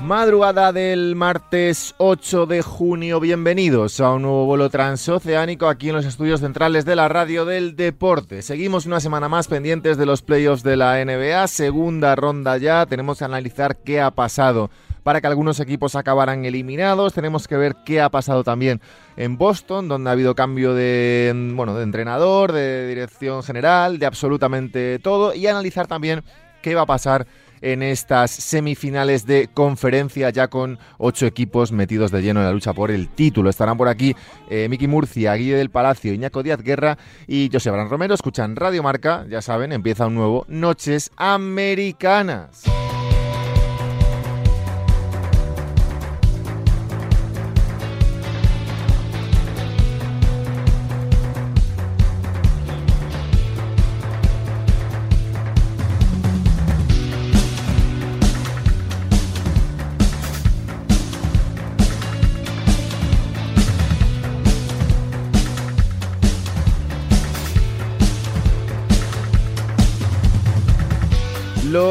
Madrugada del martes 8 de junio, bienvenidos a un nuevo vuelo transoceánico aquí en los estudios centrales de la radio del deporte. Seguimos una semana más pendientes de los playoffs de la NBA, segunda ronda ya, tenemos que analizar qué ha pasado para que algunos equipos acabaran eliminados. Tenemos que ver qué ha pasado también en Boston, donde ha habido cambio de, bueno, de entrenador, de dirección general, de absolutamente todo, y analizar también qué va a pasar en estas semifinales de conferencia ya con ocho equipos metidos de lleno en la lucha por el título. Estarán por aquí eh, Miki Murcia, Guille del Palacio, Iñaco Díaz Guerra y José Bran Romero. Escuchan Radio Marca, ya saben, empieza un nuevo Noches Americanas.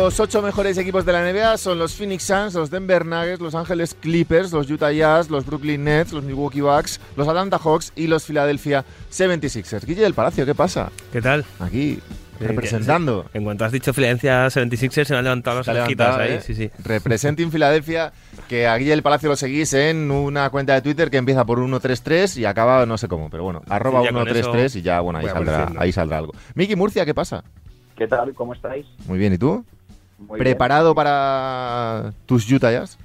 Los ocho mejores equipos de la NBA son los Phoenix Suns, los Denver Nuggets, los Angeles Clippers, los Utah Jazz, los Brooklyn Nets, los Milwaukee Bucks, los Atlanta Hawks y los Philadelphia 76ers. Guille del Palacio, ¿qué pasa? ¿Qué tal? Aquí, representando. En cuanto has dicho Philadelphia 76ers, se me han levantado las orejitas ahí. ¿eh? Sí, sí. Representing Philadelphia, que a Guille del Palacio lo seguís en una cuenta de Twitter que empieza por 133 y acaba no sé cómo, pero bueno, arroba con 133 eso y ya, bueno, ahí saldrá, ahí saldrá algo. Miki Murcia, ¿qué pasa? ¿Qué tal? ¿Cómo estáis? Muy bien, ¿y tú? Muy ¿Preparado para tus Utah Jazz?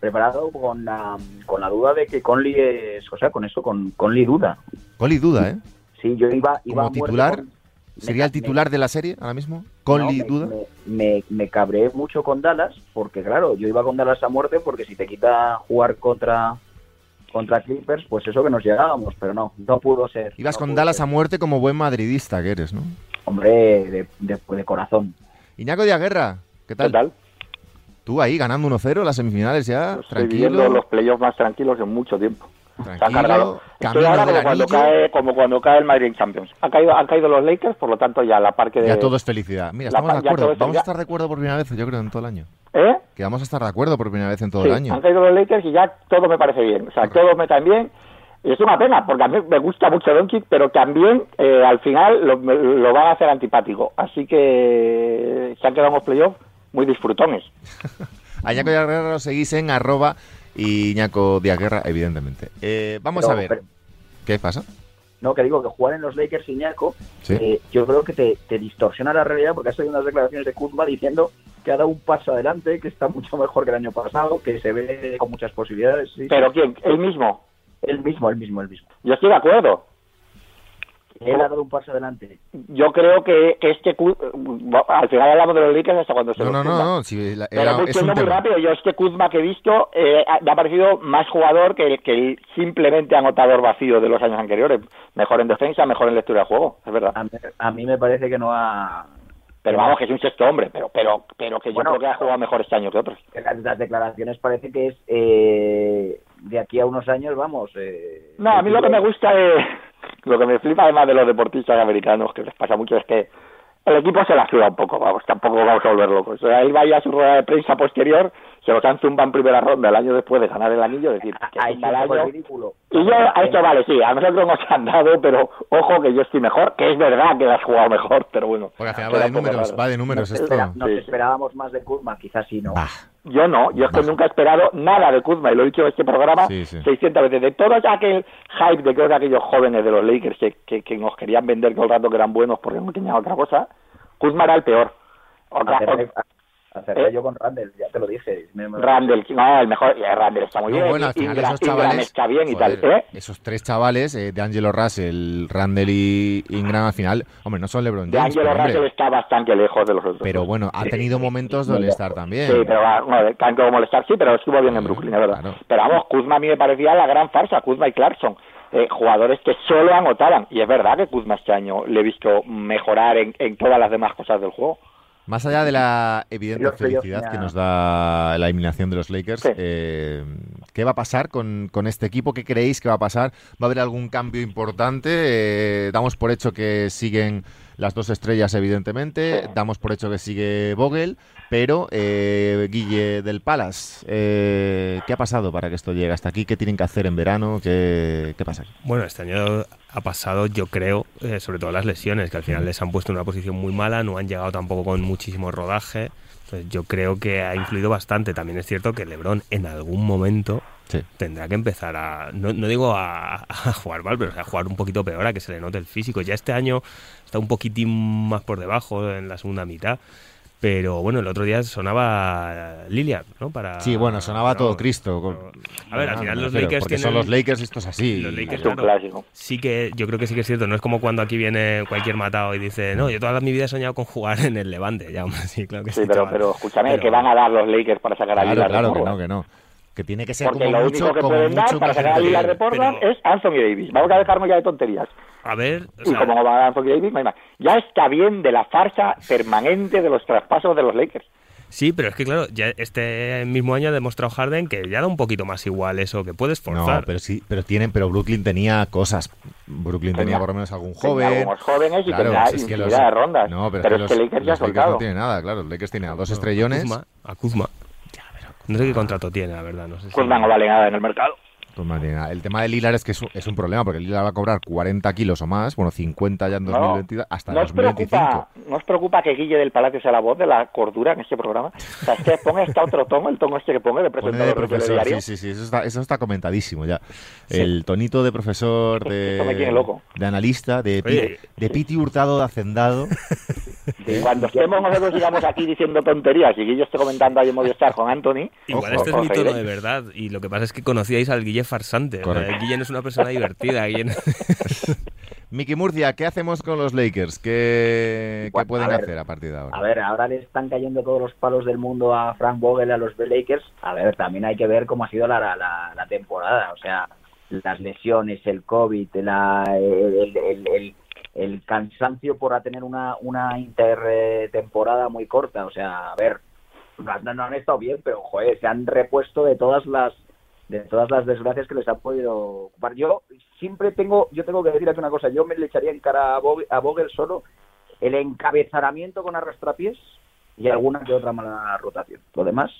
Preparado con la, con la duda de que Conley es... O sea, con eso, con Conley duda. Coli duda, ¿eh? Sí, yo iba... Como titular, con- ¿Sería el me- titular de la serie ahora mismo? ¿Conley no, duda? Me, me, me cabré mucho con Dallas porque, claro, yo iba con Dallas a muerte porque si te quita jugar contra contra Clippers, pues eso que nos llegábamos, pero no, no pudo ser. Ibas no con Dallas ser. a muerte como buen madridista que eres, ¿no? Hombre, de, de, de corazón. Iñaco Díaz Guerra, ¿qué tal? ¿Qué tal? Tú ahí ganando 1-0 las semifinales ya, Estoy viviendo tranquilo, los playoffs más tranquilos en mucho tiempo. Tranquilo. Estoy ahora como cuando, cae, como cuando cae el Madrid Champions. Ha caído, han caído los Lakers, por lo tanto ya la parque de... ya todo es felicidad. Mira, estamos de acuerdo, vamos a estar de acuerdo por primera vez, yo creo, en todo el año. ¿Eh? Que vamos a estar de acuerdo por primera vez en todo Sí, el año. han caído los Lakers y ya todo me parece bien. O sea, todos me caen bien. Y es una pena, porque a mí me gusta mucho Doncic, pero también eh, al final lo, me- lo van a hacer antipático. Así que se han quedado en los playoffs muy disfrutones. A Iñaco Díaz Guerra lo seguís en arroba y Iñaco Díaz Guerra, evidentemente. Eh, vamos Pero- a ver, pero- ¿qué pasa? No, que digo que jugar en los Lakers Iñaco, Sí. eh, yo creo que te, te distorsiona la realidad porque has oído unas declaraciones de Kuzma diciendo que ha dado un paso adelante, que está mucho mejor que el año pasado, que se ve con muchas posibilidades. Sí, ¿Pero quién? ¿El mismo? El mismo, el mismo, el mismo. Yo estoy de acuerdo. Él ha dado un paso adelante. Yo creo que, que este al final hablamos de los Lakers hasta cuando se No, no, no, no, si la- Pero era- es un muy tema. rápido, yo este Kuzma que he visto eh, me ha parecido más jugador que el, que el simplemente anotador vacío de los años anteriores. Mejor en defensa, mejor en lectura de juego, es verdad. A mí, a mí me parece que no ha... Pero vamos, que es un sexto hombre, pero pero pero que yo Bueno, creo que ha jugado mejor este año que otros. Las, las declaraciones parece que es eh, de aquí a unos años, vamos. Eh, No, a mí lo que me gusta es... Lo que me flipa además de los deportistas americanos, que les pasa mucho, es que el equipo se la suda un poco, vamos, tampoco vamos a volver locos. O sea, él vaya a su rueda de prensa posterior, se los han zumbado en primera ronda el año después de ganar el anillo, es decir, que es un año. ridículo. Y yo, a esto vale, sí, a nosotros nos han dado, pero ojo que yo estoy mejor, que es verdad que has jugado mejor, pero bueno. Porque al final va de números, raro. va de números Nos, esto. espera- nos Sí, esperábamos más de Kuzma, quizás sí no. Bah, Yo no, yo es que nunca he esperado nada de Kuzma, y lo he dicho en este programa Sí, sí. 600 veces. De todo aquel hype de todos aquellos jóvenes de los Lakers que, que, que nos querían vender todo el rato que eran buenos porque no tenían otra cosa, Kuzma era el peor. Otra- Acerté eh, yo con Randall, ya te lo dije. Randall, no, el mejor, Randall está muy bien. Bueno, al final esos chavales, está bien y tal. ¿eh? Esos tres chavales, eh, de Angelo Russell, Randall y Ingram, al final, hombre, no son LeBron James. De Angelo Russell está bastante lejos de los otros. Pero bueno, ha tenido momentos de molestar también. Sí, pero bueno, tanto como molestar sí, pero estuvo bien en Brooklyn, es verdad. Pero vamos, Kuzma a mí me parecía la gran farsa, Kuzma y Clarkson. Eh, jugadores que solo anotaban. Y es verdad que Kuzma este año le he visto mejorar en, en todas las demás cosas del juego. Más allá de la evidente felicidad que nos da la eliminación de los Lakers, eh, ¿qué va a pasar con, este equipo? ¿Qué creéis que va a pasar? ¿Va a haber algún cambio importante? Eh, damos por hecho que siguen las dos estrellas, evidentemente. Damos por hecho que sigue Vogel, pero eh, Guille del Palas, ¿qué ha pasado para que esto llegue hasta aquí? ¿Qué tienen que hacer en verano? ¿Qué, qué pasa? Bueno, este año ha pasado, yo creo, eh, sobre todo las lesiones, que al final les han puesto en una posición muy mala, no han llegado tampoco con muchísimo rodaje. Entonces yo creo que ha influido bastante. También es cierto que Lebron en algún momento tendrá que empezar a, no, digo a, jugar mal, pero a jugar un poquito peor, a que se le note el físico. Ya este año está un poquitín más por debajo en la segunda mitad. Pero bueno, el otro día sonaba Lilian, ¿no? Para, sí, bueno, sonaba todo Cristo. A ver, al final los Lakers porque son los Lakers, esto es así. Los Lakers, clásico. Sí que yo creo que sí que es cierto. No es como cuando aquí viene cualquier matado y dice, no, yo toda mi vida he soñado con jugar en el Levante. Ya, sí, claro que sí. sí pero, pero escúchame, que van a dar los Lakers para sacar a Lillard. Claro, que no, que no que tiene que ser Porque como lo mucho, único que como pueden mucho dar para sacar a Lillard de Portland es Anthony Davis. Vamos a dejarnos ya de tonterías. A ver, o sea, y como va Anthony Davis, ya está bien de la farsa permanente de los traspasos de los Lakers. Sí, pero es que claro, ya este mismo año ha demostrado Harden que ya da un poquito más igual eso, que puedes forzar. No, pero sí, pero tienen, pero Brooklyn tenía cosas. Brooklyn tenía, por lo menos algún joven. Tenía algunos jóvenes y claro, tenía es que los, de rondas. No, pero, pero es que, los, Lakers ya los Lakers no tiene nada, claro. Los Lakers tienen a dos estrellones. A Kuzma. A Kuzma. No sé qué contrato tiene, la verdad. No sé si... no vale en el mercado. Pues el tema de Lilar es que es un, problema, porque Lilar va a cobrar 40 kilos o más, bueno, 50 ya en 2022, hasta no 2025. Preocupa, ¿No os preocupa que Guille del Palacio sea la voz de la cordura en este programa? O sea, es que ponga este otro tono, el tono este que ponga de presentador de profesor, diario. Sí, sí, sí, eso está, eso está comentadísimo ya. El tonito de profesor, de, loco. de analista, de, de Piti Hurtado de Hacendado. Y cuando estemos nosotros sigamos aquí diciendo tonterías y Guille esté comentando ahí en Movistar con Anthony... Igual este es mi tono de verdad, y lo que pasa es que conocíais al Guille farsante. Guille no es una persona divertida. Miki Murcia, ¿qué hacemos con los Lakers? ¿Qué, pueden hacer a partir de ahora? A ver, ahora le están cayendo todos los palos del mundo a Frank Vogel, a los Lakers. A ver, también hay que ver cómo ha sido la, la, temporada. O sea, las lesiones, el COVID, la, el, el, cansancio por tener una, una intertemporada muy corta. O sea, a ver, no, no han estado bien, pero joder, se han repuesto de todas las de todas las desgracias que les ha podido ocupar. Yo siempre tengo, yo tengo que decir aquí una cosa, yo me le echaría en cara a Vogel, solo el encabezamiento con arrastrapiés y alguna que otra mala rotación. Lo demás,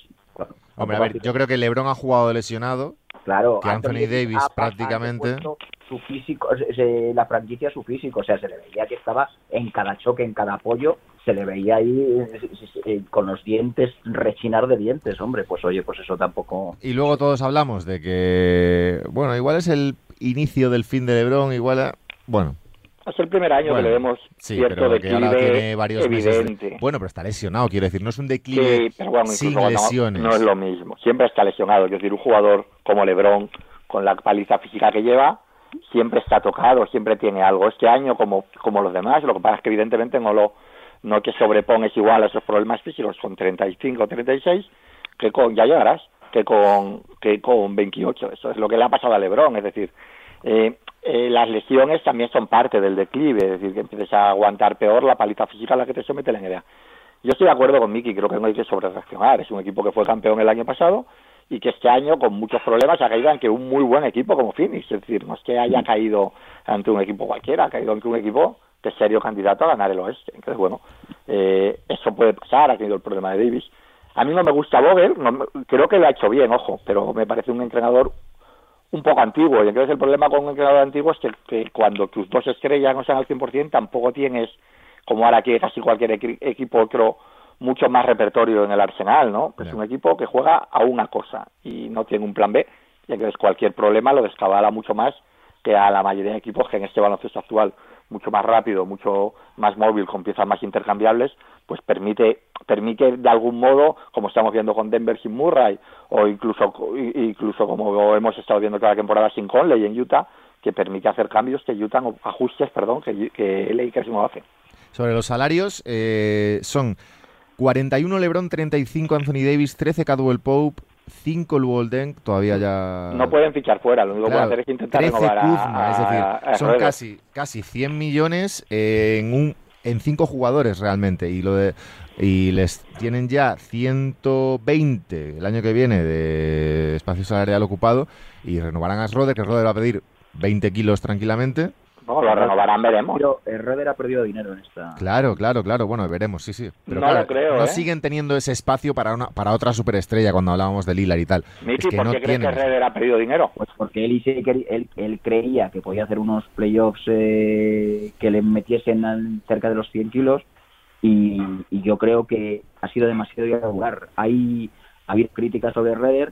Hombre, a ver, yo creo que LeBron ha jugado lesionado. Claro, que Anthony, Davis prácticamente su físico, la franquicia su físico, o sea, se le veía que estaba en cada choque, en cada apoyo, se le veía ahí eh, eh, con los dientes rechinar de dientes, hombre, pues oye, pues eso tampoco. Y luego todos hablamos de que, bueno, igual es el inicio del fin de LeBron, igual, bueno, es el primer año que le vemos cierto declive varios evidente. Bueno, pero está lesionado, quiero decir, no es un declive sin lesiones. No, es lo mismo, siempre está lesionado. Quiero decir, un jugador como LeBron, con la paliza física que lleva, siempre está tocado, siempre tiene algo. Este año, como, como los demás, lo que pasa es que evidentemente no lo no que sobrepones igual a esos problemas físicos con 35 o 36, que con, ya llegarás, que con, que con 28. Eso es lo que le ha pasado a LeBron, es decir, eh, eh, las lesiones también son parte del declive, es decir, que empieces a aguantar peor la paliza física a la que te somete la NBA. Yo estoy de acuerdo con Miki, creo que no hay que sobrereaccionar. Es un equipo que fue campeón el año pasado y que este año, con muchos problemas, ha caído ante un muy buen equipo como Phoenix. Es decir, no es que haya caído ante un equipo cualquiera, ha caído ante un equipo que es serio candidato a ganar el oeste. Entonces, bueno, eh, eso puede pasar, ha tenido el problema de Davis. A mí no me gusta Vogel, creo que lo ha hecho bien, ojo, pero me parece un entrenador un poco antiguo. Y entonces el problema con un entrenador antiguo es que, cuando tus dos estrellas no están al 100%, tampoco tienes, como ahora que casi cualquier equipo otro, mucho más repertorio en el arsenal, ¿no? Es un equipo que juega a una cosa y no tiene un plan B. Y entonces cualquier problema lo descabala mucho más que a la mayoría de equipos que en este baloncesto actual. mucho más rápido, mucho más móvil, con piezas más intercambiables, pues permite, permite de algún modo, como estamos viendo con Denver sin Murray, o incluso, incluso como hemos estado viendo cada temporada sin Conley en Utah, que permite hacer cambios que Utah, ajustes, perdón, que, que Lakers no hace. Sobre los salarios, eh, son 41 LeBron, 35 Anthony Davis, 13 Cadwell Pope, 5 Luol todavía ya... No pueden fichar fuera, lo único que pueden hacer es intentar renovar a, es decir, son casi, casi 100 millones en un en cinco jugadores realmente y lo de y les tienen ya 120 el año que viene de espacio salarial ocupado y renovarán a Schroeder, que Schroeder va a pedir 20 kilos tranquilamente no, lo renovarán, veremos. Pero Herrera ha perdido dinero en esta. Claro, claro, claro. Bueno, veremos, sí, sí. Pero no lo creo. No ¿eh? siguen teniendo ese espacio para una para otra superestrella cuando hablábamos de Lilar y tal. Miki, ¿por qué crees que Herrera ha perdido dinero? Pues porque él, él, él creía que podía hacer unos playoffs eh, que le metiesen cerca de los 100 kilos y, yo creo que ha sido demasiado irregular. Hay, ha habido críticas sobre Herrera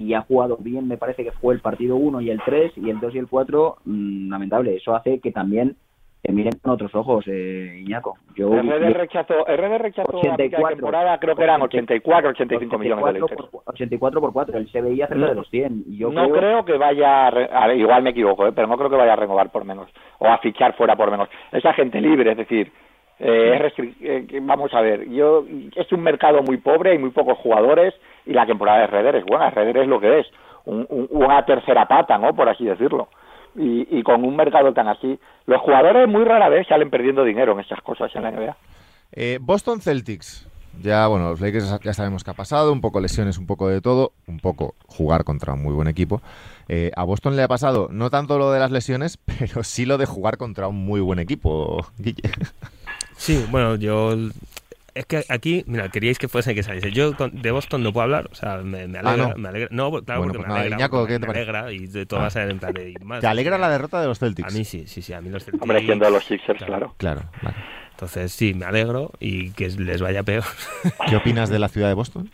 y ha jugado bien, me parece que fue el partido 1 y el 3 y el 2 y el 4, mm, lamentable. Eso hace que también te miren con otros ojos, eh, Iñaco. Yo, RD rechazó, RD rechazó 84, temporada, creo que eran 84, 85 millones de litros. 84 por 4, él se veía cerca de los 100. yo no creo... que vaya, a, igual me equivoco, eh, pero no creo que vaya a renovar por menos o a fichar fuera por menos. Esa gente libre, es decir, eh, eh, vamos a ver, yo es un mercado muy pobre, hay muy pocos jugadores y la temporada de Redder es buena, Redder es lo que es, una tercera pata, ¿no? Por así decirlo. Y, con un mercado tan así, los jugadores muy rara vez salen perdiendo dinero en esas cosas en la NBA. Eh, Boston Celtics. Ya, bueno, los Lakers ya sabemos que ha pasado, un poco lesiones, un poco de todo, un poco jugar contra un muy buen equipo. Eh, a Boston le ha pasado no tanto lo de las lesiones, pero sí lo de jugar contra un muy buen equipo, Sí, bueno, yo es que aquí, mira, queríais que fuese que saliese. Yo de Boston no puedo hablar, o sea, me, alegra. Ah, no. me alegra. No, claro, porque pues me, alegra, Iñaco, me, alegra y de todo va a ser en plan de más. ¿Te alegra la derrota de los Celtics? A mí sí, sí, sí, a mí los Celtics. Hombre, siendo los Sixers, claro. Claro, claro. Entonces, sí, me alegro y que les vaya peor. ¿Qué opinas de la ciudad de Boston?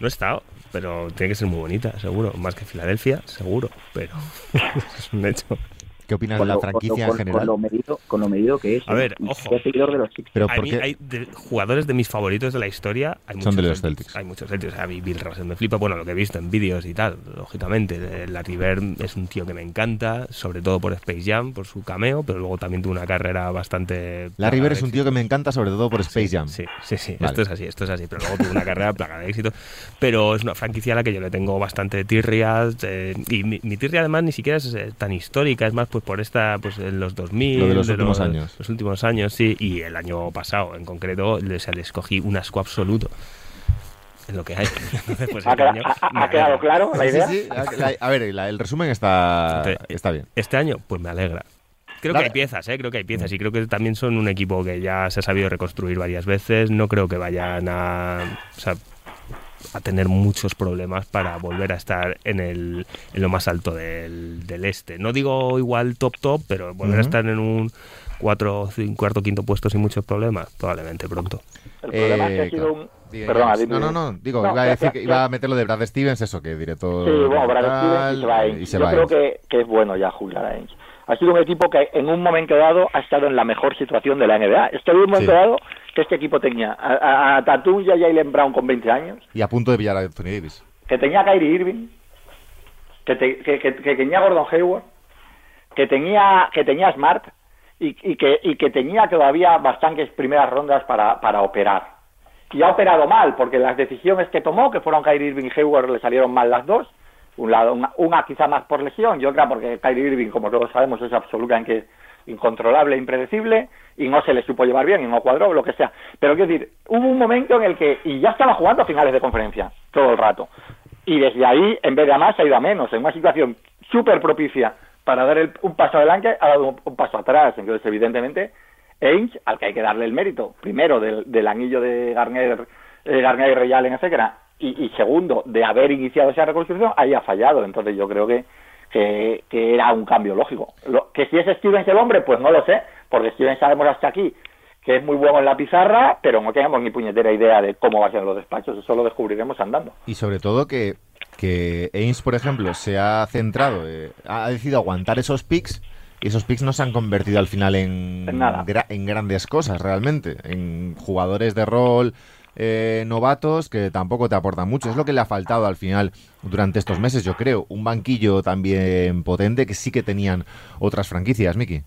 No he estado, pero tiene que ser muy bonita, seguro. Más que Filadelfia, seguro, pero es un hecho. ¿Qué opinas de la franquicia en general? Con lo, medido, con lo medido que es. A ver, ojo. seguidor de los Pero hay jugadores de mis favoritos de la historia. Hay Son de los Celtics. Hay muchos Celtics. A mí Bill Russell me flipa. Bueno, lo que he visto en vídeos y tal, lógicamente. La River es un tío que me encanta, sobre todo por Space Jam, por su cameo, pero luego también tuvo una carrera bastante. La River es un tío que me encanta, sobre todo por Space Jam. Sí, sí, sí. Esto es así, esto es así. Pero luego tuvo una carrera plaga de éxito. Pero es una franquicia a la que yo le tengo bastante tirria. Eh, y mi, mi, tirria, además, ni siquiera es eh, tan histórica. Es más, pues por esta. Pues, en los 2000. Lo de los últimos años. Los últimos años, sí. Y el año pasado, en concreto, le, se le escogí un asco absoluto. En lo que hay. Pues, ¿Ha, quedado claro la idea? Sí, sí. a ver, el resumen está, está bien. Este año, pues me alegra. Creo que hay piezas, ¿eh? creo que hay piezas y creo que también son un equipo que ya se ha sabido reconstruir varias veces. No creo que vayan a, o sea, a tener muchos problemas para volver a estar en, el, en lo más alto del, del este. No digo igual top top, pero volver a estar en un cuatro, cinco, cuarto, quinto puesto sin muchos problemas, probablemente pronto. El problema es que ha eh, sido un... Perdona, no, no, no, digo, iba a decir que iba a meter lo de Brad Stevens, eso, que directo... Sí, bueno, Brad Stevens y se va a Yo creo que, que, es bueno ya jubilar a Ainge ha sido un equipo que en un momento dado ha estado en la mejor situación de la NBA. Esto en un momento dado que este equipo tenía a, a, Tatum y a Jalen Brown con 20 años. Y a punto de pillar a Anthony Davis. Que tenía a Kyrie Irving, que, que, tenía a Gordon Hayward, que tenía, que tenía Smart y, que, y que tenía todavía bastantes primeras rondas para, para operar. Y ha operado mal, porque las decisiones que tomó, que fueron Kyrie Irving y Hayward, le salieron mal las dos un lado, una, quizá más por lesión y otra porque Kyrie Irving, como todos sabemos, es absolutamente incontrolable, impredecible y no se le supo llevar bien y no cuadró, lo que sea. Pero quiero decir, hubo un momento en el que, y ya estaba jugando a finales de conferencia todo el rato, y desde ahí, en vez de a más, ha ido a menos, en una situación súper propicia para dar un paso adelante, ha dado un, paso atrás. Entonces, evidentemente, Ainge, al que hay que darle el mérito, primero del, anillo de Garnier, eh, Garnier y en etcétera, y, segundo, de haber iniciado esa reconstrucción, haya fallado. Entonces yo creo que, que, era un cambio lógico. Lo, que si es Stevens el hombre, pues no lo sé, porque Stevens sabemos hasta aquí que es muy bueno en la pizarra, pero no tenemos ni puñetera idea de cómo va a ser los despachos, eso lo descubriremos andando. Y sobre todo que, que Ains, por ejemplo, se ha centrado, eh, ha decidido aguantar esos picks y esos picks no se han convertido al final en, En nada. gra- en grandes cosas realmente, en jugadores de rol eh, novatos que tampoco te aportan mucho. Es lo que le ha faltado al final durante estos meses, yo creo. Un banquillo también potente que sí que tenían otras franquicias, Miki.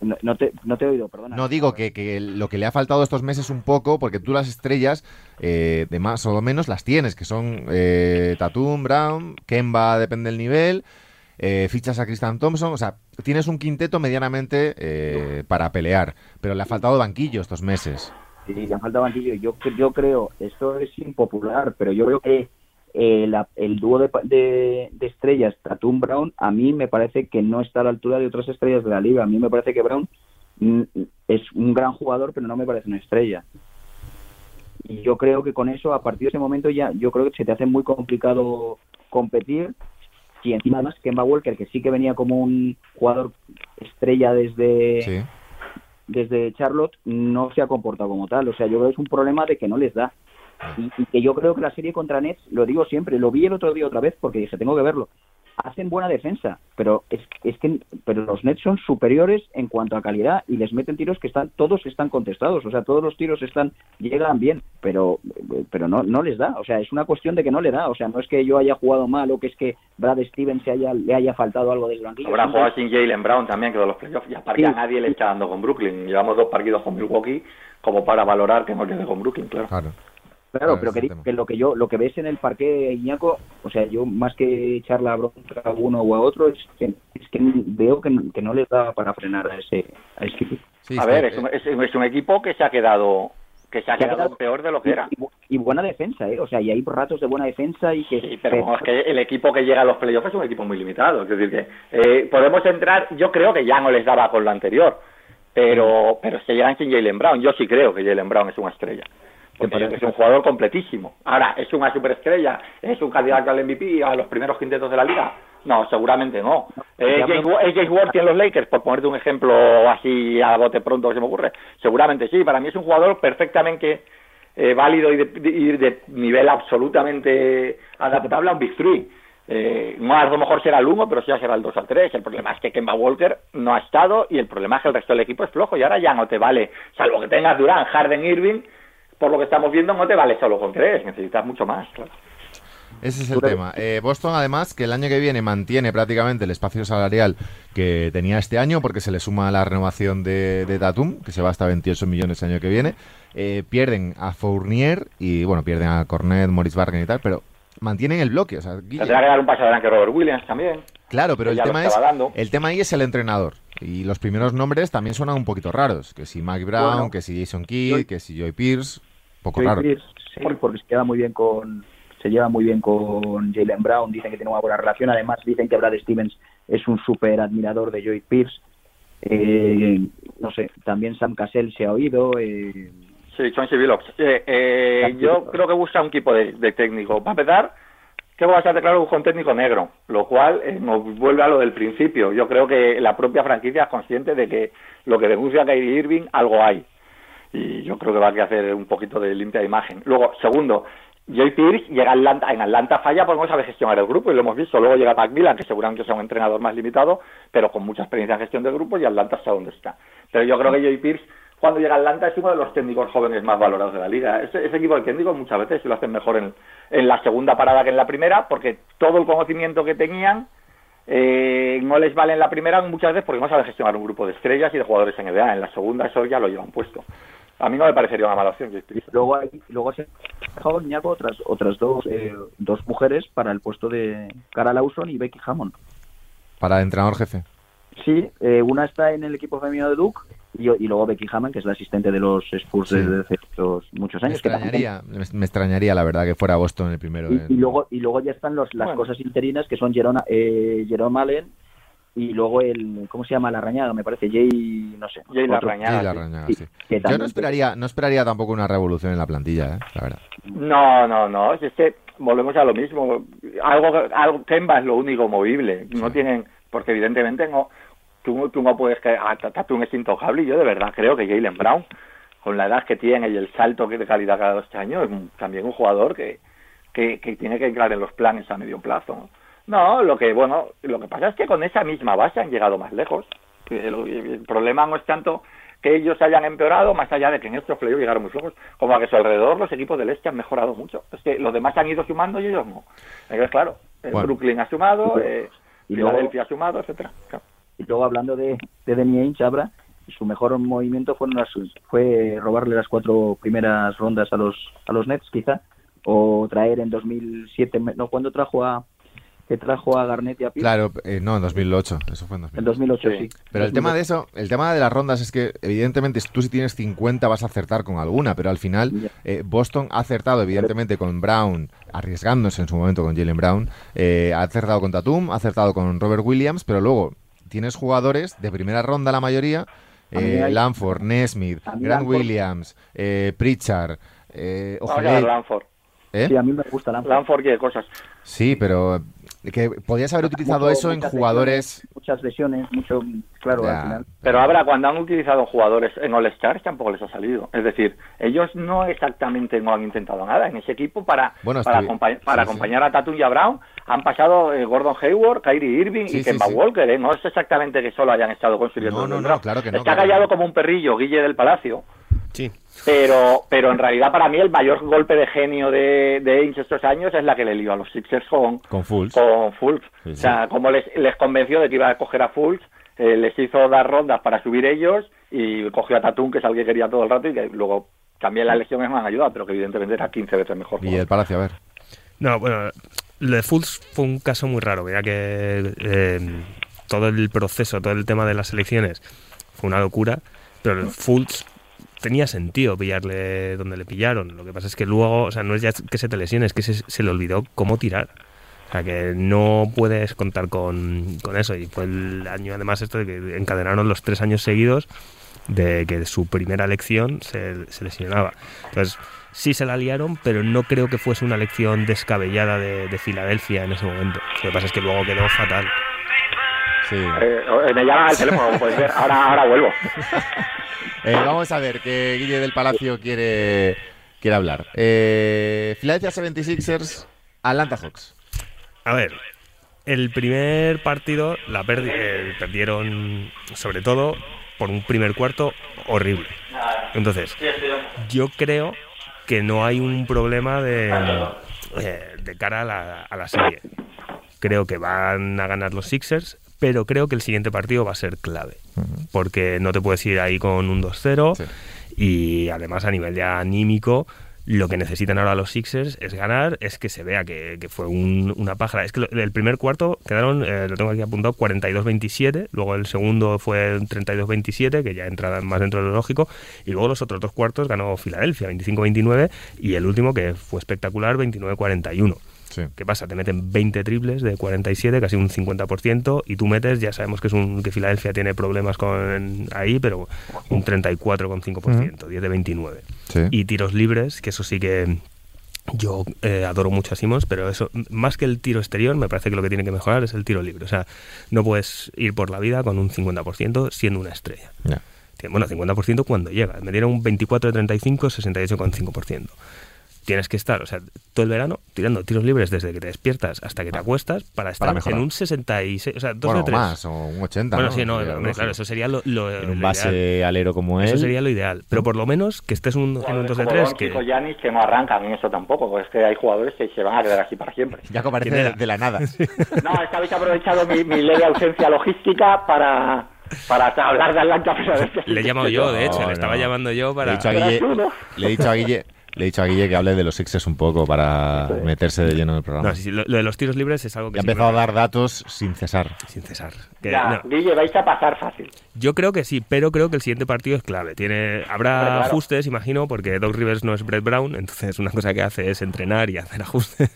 No, no te, no te he oído, perdona. No digo que, que lo que le ha faltado estos meses un poco, porque tú las estrellas eh, de más o menos las tienes, que son eh, Tatum, Brown, Kemba depende del nivel, eh, fichas a Christian Thompson, o sea, tienes un quinteto medianamente eh, para pelear, pero le ha faltado banquillo estos meses. Sí, le ha faltado banquillo. Yo, yo creo, esto es impopular, pero yo creo que eh, la- el dúo de, de, de estrellas, Tatum Brown, a mí me parece que no está a la altura de otras estrellas de la liga. A mí me parece que Brown mm, es un gran jugador, pero no me parece una estrella. Y yo creo que con eso, a partir de ese momento, ya yo creo que se te hace muy complicado competir. Si encima además Kemba Walker, que sí que venía como un jugador estrella desde. Desde Charlotte no se ha comportado como tal. O sea, yo creo que es un problema de que no les da. Y, y que yo creo que la serie contra Nets, lo digo siempre, lo vi el otro día otra vez porque dije, tengo que verlo. Hacen buena defensa, pero es, es que pero los Nets son superiores en cuanto a calidad y les meten tiros que están todos están contestados, o sea, todos los tiros están llegan bien, pero pero no no les da, o sea, es una cuestión de que no le da, o sea, no es que yo haya jugado mal o que es que Brad Stevens se haya le haya faltado algo del banquillo. Habrá jugado sin Jalen Brown también, que de los playoffs. Y aparte a Sí. nadie le está dando con Brooklyn. Llevamos dos partidos con Milwaukee como para valorar que no quede con Brooklyn, claro. Claro. Claro, pero que, que lo que yo lo que ves en el parque Iñaco, o sea, yo más que echar la bronca a uno o a otro, es que, es que veo que, que no les da para frenar a ese a ese equipo. Sí, a ver, eh, es un, es, es un equipo que se ha quedado que se ha quedado quedado- peor de lo que Y, era. y buena defensa, ¿eh? O sea, y hay ratos de buena defensa y que... Sí, pero es que el equipo que llega a los playoffs es un equipo muy limitado. Es decir, que eh, podemos entrar, yo creo que ya no les daba con lo anterior, pero pero se llegan sin Jalen Brown. Yo sí creo que Jalen Brown es una estrella. Porque es un jugador completísimo. Ahora, ¿es una superestrella? ¿Es un candidato al MVP a los primeros quintetos de la liga? No, seguramente no. ¿Es Ya, James Worthy en los Lakers? Por ponerte un ejemplo así a bote pronto que se me ocurre. Seguramente sí. Para mí es un jugador perfectamente eh, válido y de, de- y de nivel absolutamente adaptable a un Big Three. Eh, no a lo mejor será el 1, pero sí será el 2 al 3. El problema es que Kemba Walker no ha estado y el problema es que el resto del equipo es flojo y ahora ya no te vale, salvo que tengas Durán, Harden, Irving, por lo que estamos viendo no te vale solo con 3, necesitas mucho más. claro. Ese es el tema. Eh, Boston, además, que el año que viene mantiene prácticamente el espacio salarial que tenía este año, porque se le suma la renovación de, de Tatum, que se va hasta 28 millones el año que viene. Eh, pierden a Fournier y, bueno, pierden a Cornet, Morris Bargen y tal, pero mantienen el bloque. O sea, Guille- Tendrá que dar un paso adelante Robert Williams también. claro, pero el tema, es, dando. el tema ahí es el entrenador. Y los primeros nombres también suenan un poquito raros. Que si Mike Brown, Bueno, que si Jason Kidd, yo- que si Joy Pierce. Poco raro. Pierce, sí, porque se queda muy bien con se lleva muy bien con Jalen Brown, dicen que tiene una buena relación, además dicen que Brad Stevens es un súper admirador de Joey Pierce. Eh, no sé, también Sam Cassell se ha oído. Eh, Sí, Chauncey Billups. Eh, eh, yo creo que busca un equipo de, de técnico. Para empezar, que va a estar claro busca un técnico negro, lo cual eh, nos vuelve a lo del principio. Yo creo que la propia franquicia es consciente de que lo que denuncia Kyrie Irving, algo hay. Y yo creo que va a hacer un poquito de limpia de imagen. Luego, segundo, Joy Pierce llega a Atlanta, en Atlanta falla porque no sabe gestionar el grupo y lo hemos visto. Luego llega Macmillan, que seguramente sea un entrenador más limitado, pero con mucha experiencia en gestión del grupo y Atlanta sabe dónde está. Pero yo creo que Joy Pierce, cuando llega a Atlanta, es uno de los técnicos jóvenes más valorados de la liga. Ese, equipo de técnicos muchas veces lo hacen mejor en, en la segunda parada que en la primera, porque todo el conocimiento que tenían eh, no les vale en la primera muchas veces porque no saben gestionar un grupo de estrellas y de jugadores NBA. En la segunda eso ya lo llevan puesto. A mí no me parecería una mala opción. Luego hay, luego se han dejado otras otras dos eh, dos mujeres para el puesto de Cara Lawson y Becky Hammond. Para entrenador jefe. Sí, eh, una está en el equipo femenino de Duke y, y luego Becky Hammond, que es la asistente de los Spurs Sí. desde hace muchos, muchos Me años. que también- extrañaría, me, extrañaría, la verdad, que fuera Boston el primero. Y, en- y luego y luego ya están los, las Bueno. cosas interinas que son Jerome, eh, Jerome Allen y luego el ¿cómo se llama la arañada? Me parece Jay no sé. Jay. Sí, la sí. Rañaga, Sí, sí. que Yo no esperaría, no esperaría tampoco una revolución en la plantilla, ¿eh? la verdad. No, no, no. Es que volvemos a lo mismo. Algo, algo Kemba es lo único movible. No tienen, porque evidentemente no. Tú, tú no puedes que ah, Tatum es intocable y yo de verdad creo que Jalen Brown, con la edad que tiene y el salto que de calidad cada dos años, es un- también un jugador que, que, que tiene que entrar en los planes a medio plazo. ¿no? No, lo que, bueno, lo que pasa es que con esa misma base han llegado más lejos. El, el problema no es tanto que ellos hayan empeorado, más allá de que en estos playoffs llegaron muy flojos, como a que a su alrededor los equipos del este han mejorado mucho. Es que los demás han ido sumando y ellos no. Entonces, claro, Bueno. Brooklyn ha sumado, eh, Y luego- Filadelfia ha sumado, etcétera. Claro. Y luego hablando de, de Danny Ainge, Abra, su mejor movimiento fueron las, fue robarle las cuatro primeras rondas a los a los Nets, quizá, o traer en 2007, no, cuando trajo a que trajo a Garnett y a Pierce? Claro, eh, no, en 2008. Eso fue en En 2008. 2008, Sí. sí. Pero el tema de eso, el tema de las rondas es que evidentemente tú si tienes 50 vas a acertar con alguna, pero al final eh, Boston ha acertado evidentemente con Brown, arriesgándose en su momento con Jalen Brown, eh, ha acertado con Tatum, ha acertado con Robert Williams, pero luego tienes jugadores de primera ronda la mayoría, eh, hay- Lanford, Nesmith, Grant Lanford- Williams, eh, Pritchard, eh, Ojeley, Lanford. ¿eh? Sí, a mí me gusta Lanford. Lanford quiere cosas. Sí, pero que podías haber utilizado Mucho- eso en jugadores... lesiones, muchas lesiones, mucho, claro, Ya. al final. Pero ahora, cuando han utilizado jugadores en All-Stars, tampoco les ha salido. Es decir, ellos no exactamente no han intentado nada en ese equipo para, Bueno, para, para sí, sí. acompañar a Tatum y a Brown. Han pasado eh, Gordon Hayward, Kyrie Irving Sí, y sí, Kemba sí. Walker. ¿eh? No es exactamente que solo hayan estado construyendo No, el no, no, claro que no, Está claro callado como un perrillo, Guille del Palacio. Sí. Pero, pero en realidad para mí el mayor golpe de genio de, de Ainge estos años es la que le lió a los Sixers con, Con Fultz. con Fultz. Sí, O sea, como les, les convenció de que iba a coger a Fultz, eh, les hizo dar rondas para subir ellos y cogió a Tatum, que es alguien que quería todo el rato y que luego también las lesiones me han ayudado, pero que evidentemente era 15 veces mejor. Y el Palacio, a ver. No, bueno, lo de Fultz fue un caso muy raro, ya que eh, todo el proceso, todo el tema de las elecciones fue una locura, pero el Fultz tenía sentido pillarle donde le pillaron. Lo que pasa es que luego, o sea, no es ya que se te lesione, es que se, se le olvidó cómo tirar. O sea, que no puedes contar con, con eso. Y fue el año, además, esto de que encadenaron los tres años seguidos de que su primera elección se, se lesionaba. Entonces, sí se la liaron, pero no creo que fuese una elección descabellada de, de Filadelfia en ese momento. Lo que pasa es que luego quedó fatal. Sí. Eh, me llaman al teléfono, como puedes ver. Ahora, ahora vuelvo. Eh, vamos a ver que Guille del Palacio quiere, quiere hablar. Eh, Philadelphia 76ers, Atlanta Hawks. A ver, el primer partido la perdi- eh, perdieron sobre todo por un primer cuarto horrible. Entonces, yo creo que no hay un problema de, eh, de cara a la, a la serie. Creo que van a ganar los Sixers, pero creo que el siguiente partido va a ser clave. Porque no te puedes ir ahí con un 2-0 Sí. y además a nivel ya anímico lo que necesitan ahora los Sixers es ganar, es que se vea que, que fue un- una pájara. Es que el primer cuarto quedaron, eh, lo tengo aquí apuntado, 42-27, luego el segundo fue un 32-27, que ya entra más dentro de lo lógico, y luego los otros dos cuartos ganó Filadelfia, 25-29, y el último, que fue espectacular, 29-41. Sí. ¿Qué pasa? Te meten 20 triples de 47, casi un 50%, y tú metes, ya sabemos que es un que Filadelfia tiene problemas con ahí, pero un 34,5%, 10 de 29. Sí. Y tiros libres, que eso sí que yo eh, adoro mucho a Simmons, pero eso, más que el tiro exterior, me parece que lo que tiene que mejorar es el tiro libre. O sea, no puedes ir por la vida con un 50% siendo una estrella. Tiene- Bueno, 50% cuando llega. Me dieron un 24 de 35, 68,5%. Tienes que estar, o sea, todo el verano tirando tiros libres desde que te despiertas hasta que te acuestas para estar mejorar. en un 66, o sea, dos Bueno, de tres. más, o un 80. Bueno, ¿no? sí, no, lógico. claro, eso sería lo, lo- En lo un ideal. base alero como él. Eso sería lo ideal. Pero por lo menos que estés un- en un 2 de Como 3 Doncic que... o Giannis que no arrancan en eso tampoco, porque es que hay jugadores que se van a quedar así para siempre. Jaco parece ¿Quién de, de la nada. No, es que habéis aprovechado mi, mi ley de ausencia logística para, para hablar de Atlanta. pero es que- Le he llamado yo, de hecho, No, le estaba no. llamando yo Le he para... dicho a Guille, ¿no? le he dicho a Guille, le he dicho a Guille que hable de los Sixers un poco para meterse de lleno en el programa. No, sí, sí, lo, lo de los tiros libres es algo y que ha empezado a dar datos sin cesar. sin cesar. Que Ya, no. Guille, vais a pasar fácil. Yo creo que sí, pero creo que el siguiente partido es clave. Tiene, habrá claro. ajustes, imagino, porque Doc Rivers no es Brett Brown, entonces una cosa que hace es entrenar y hacer ajustes.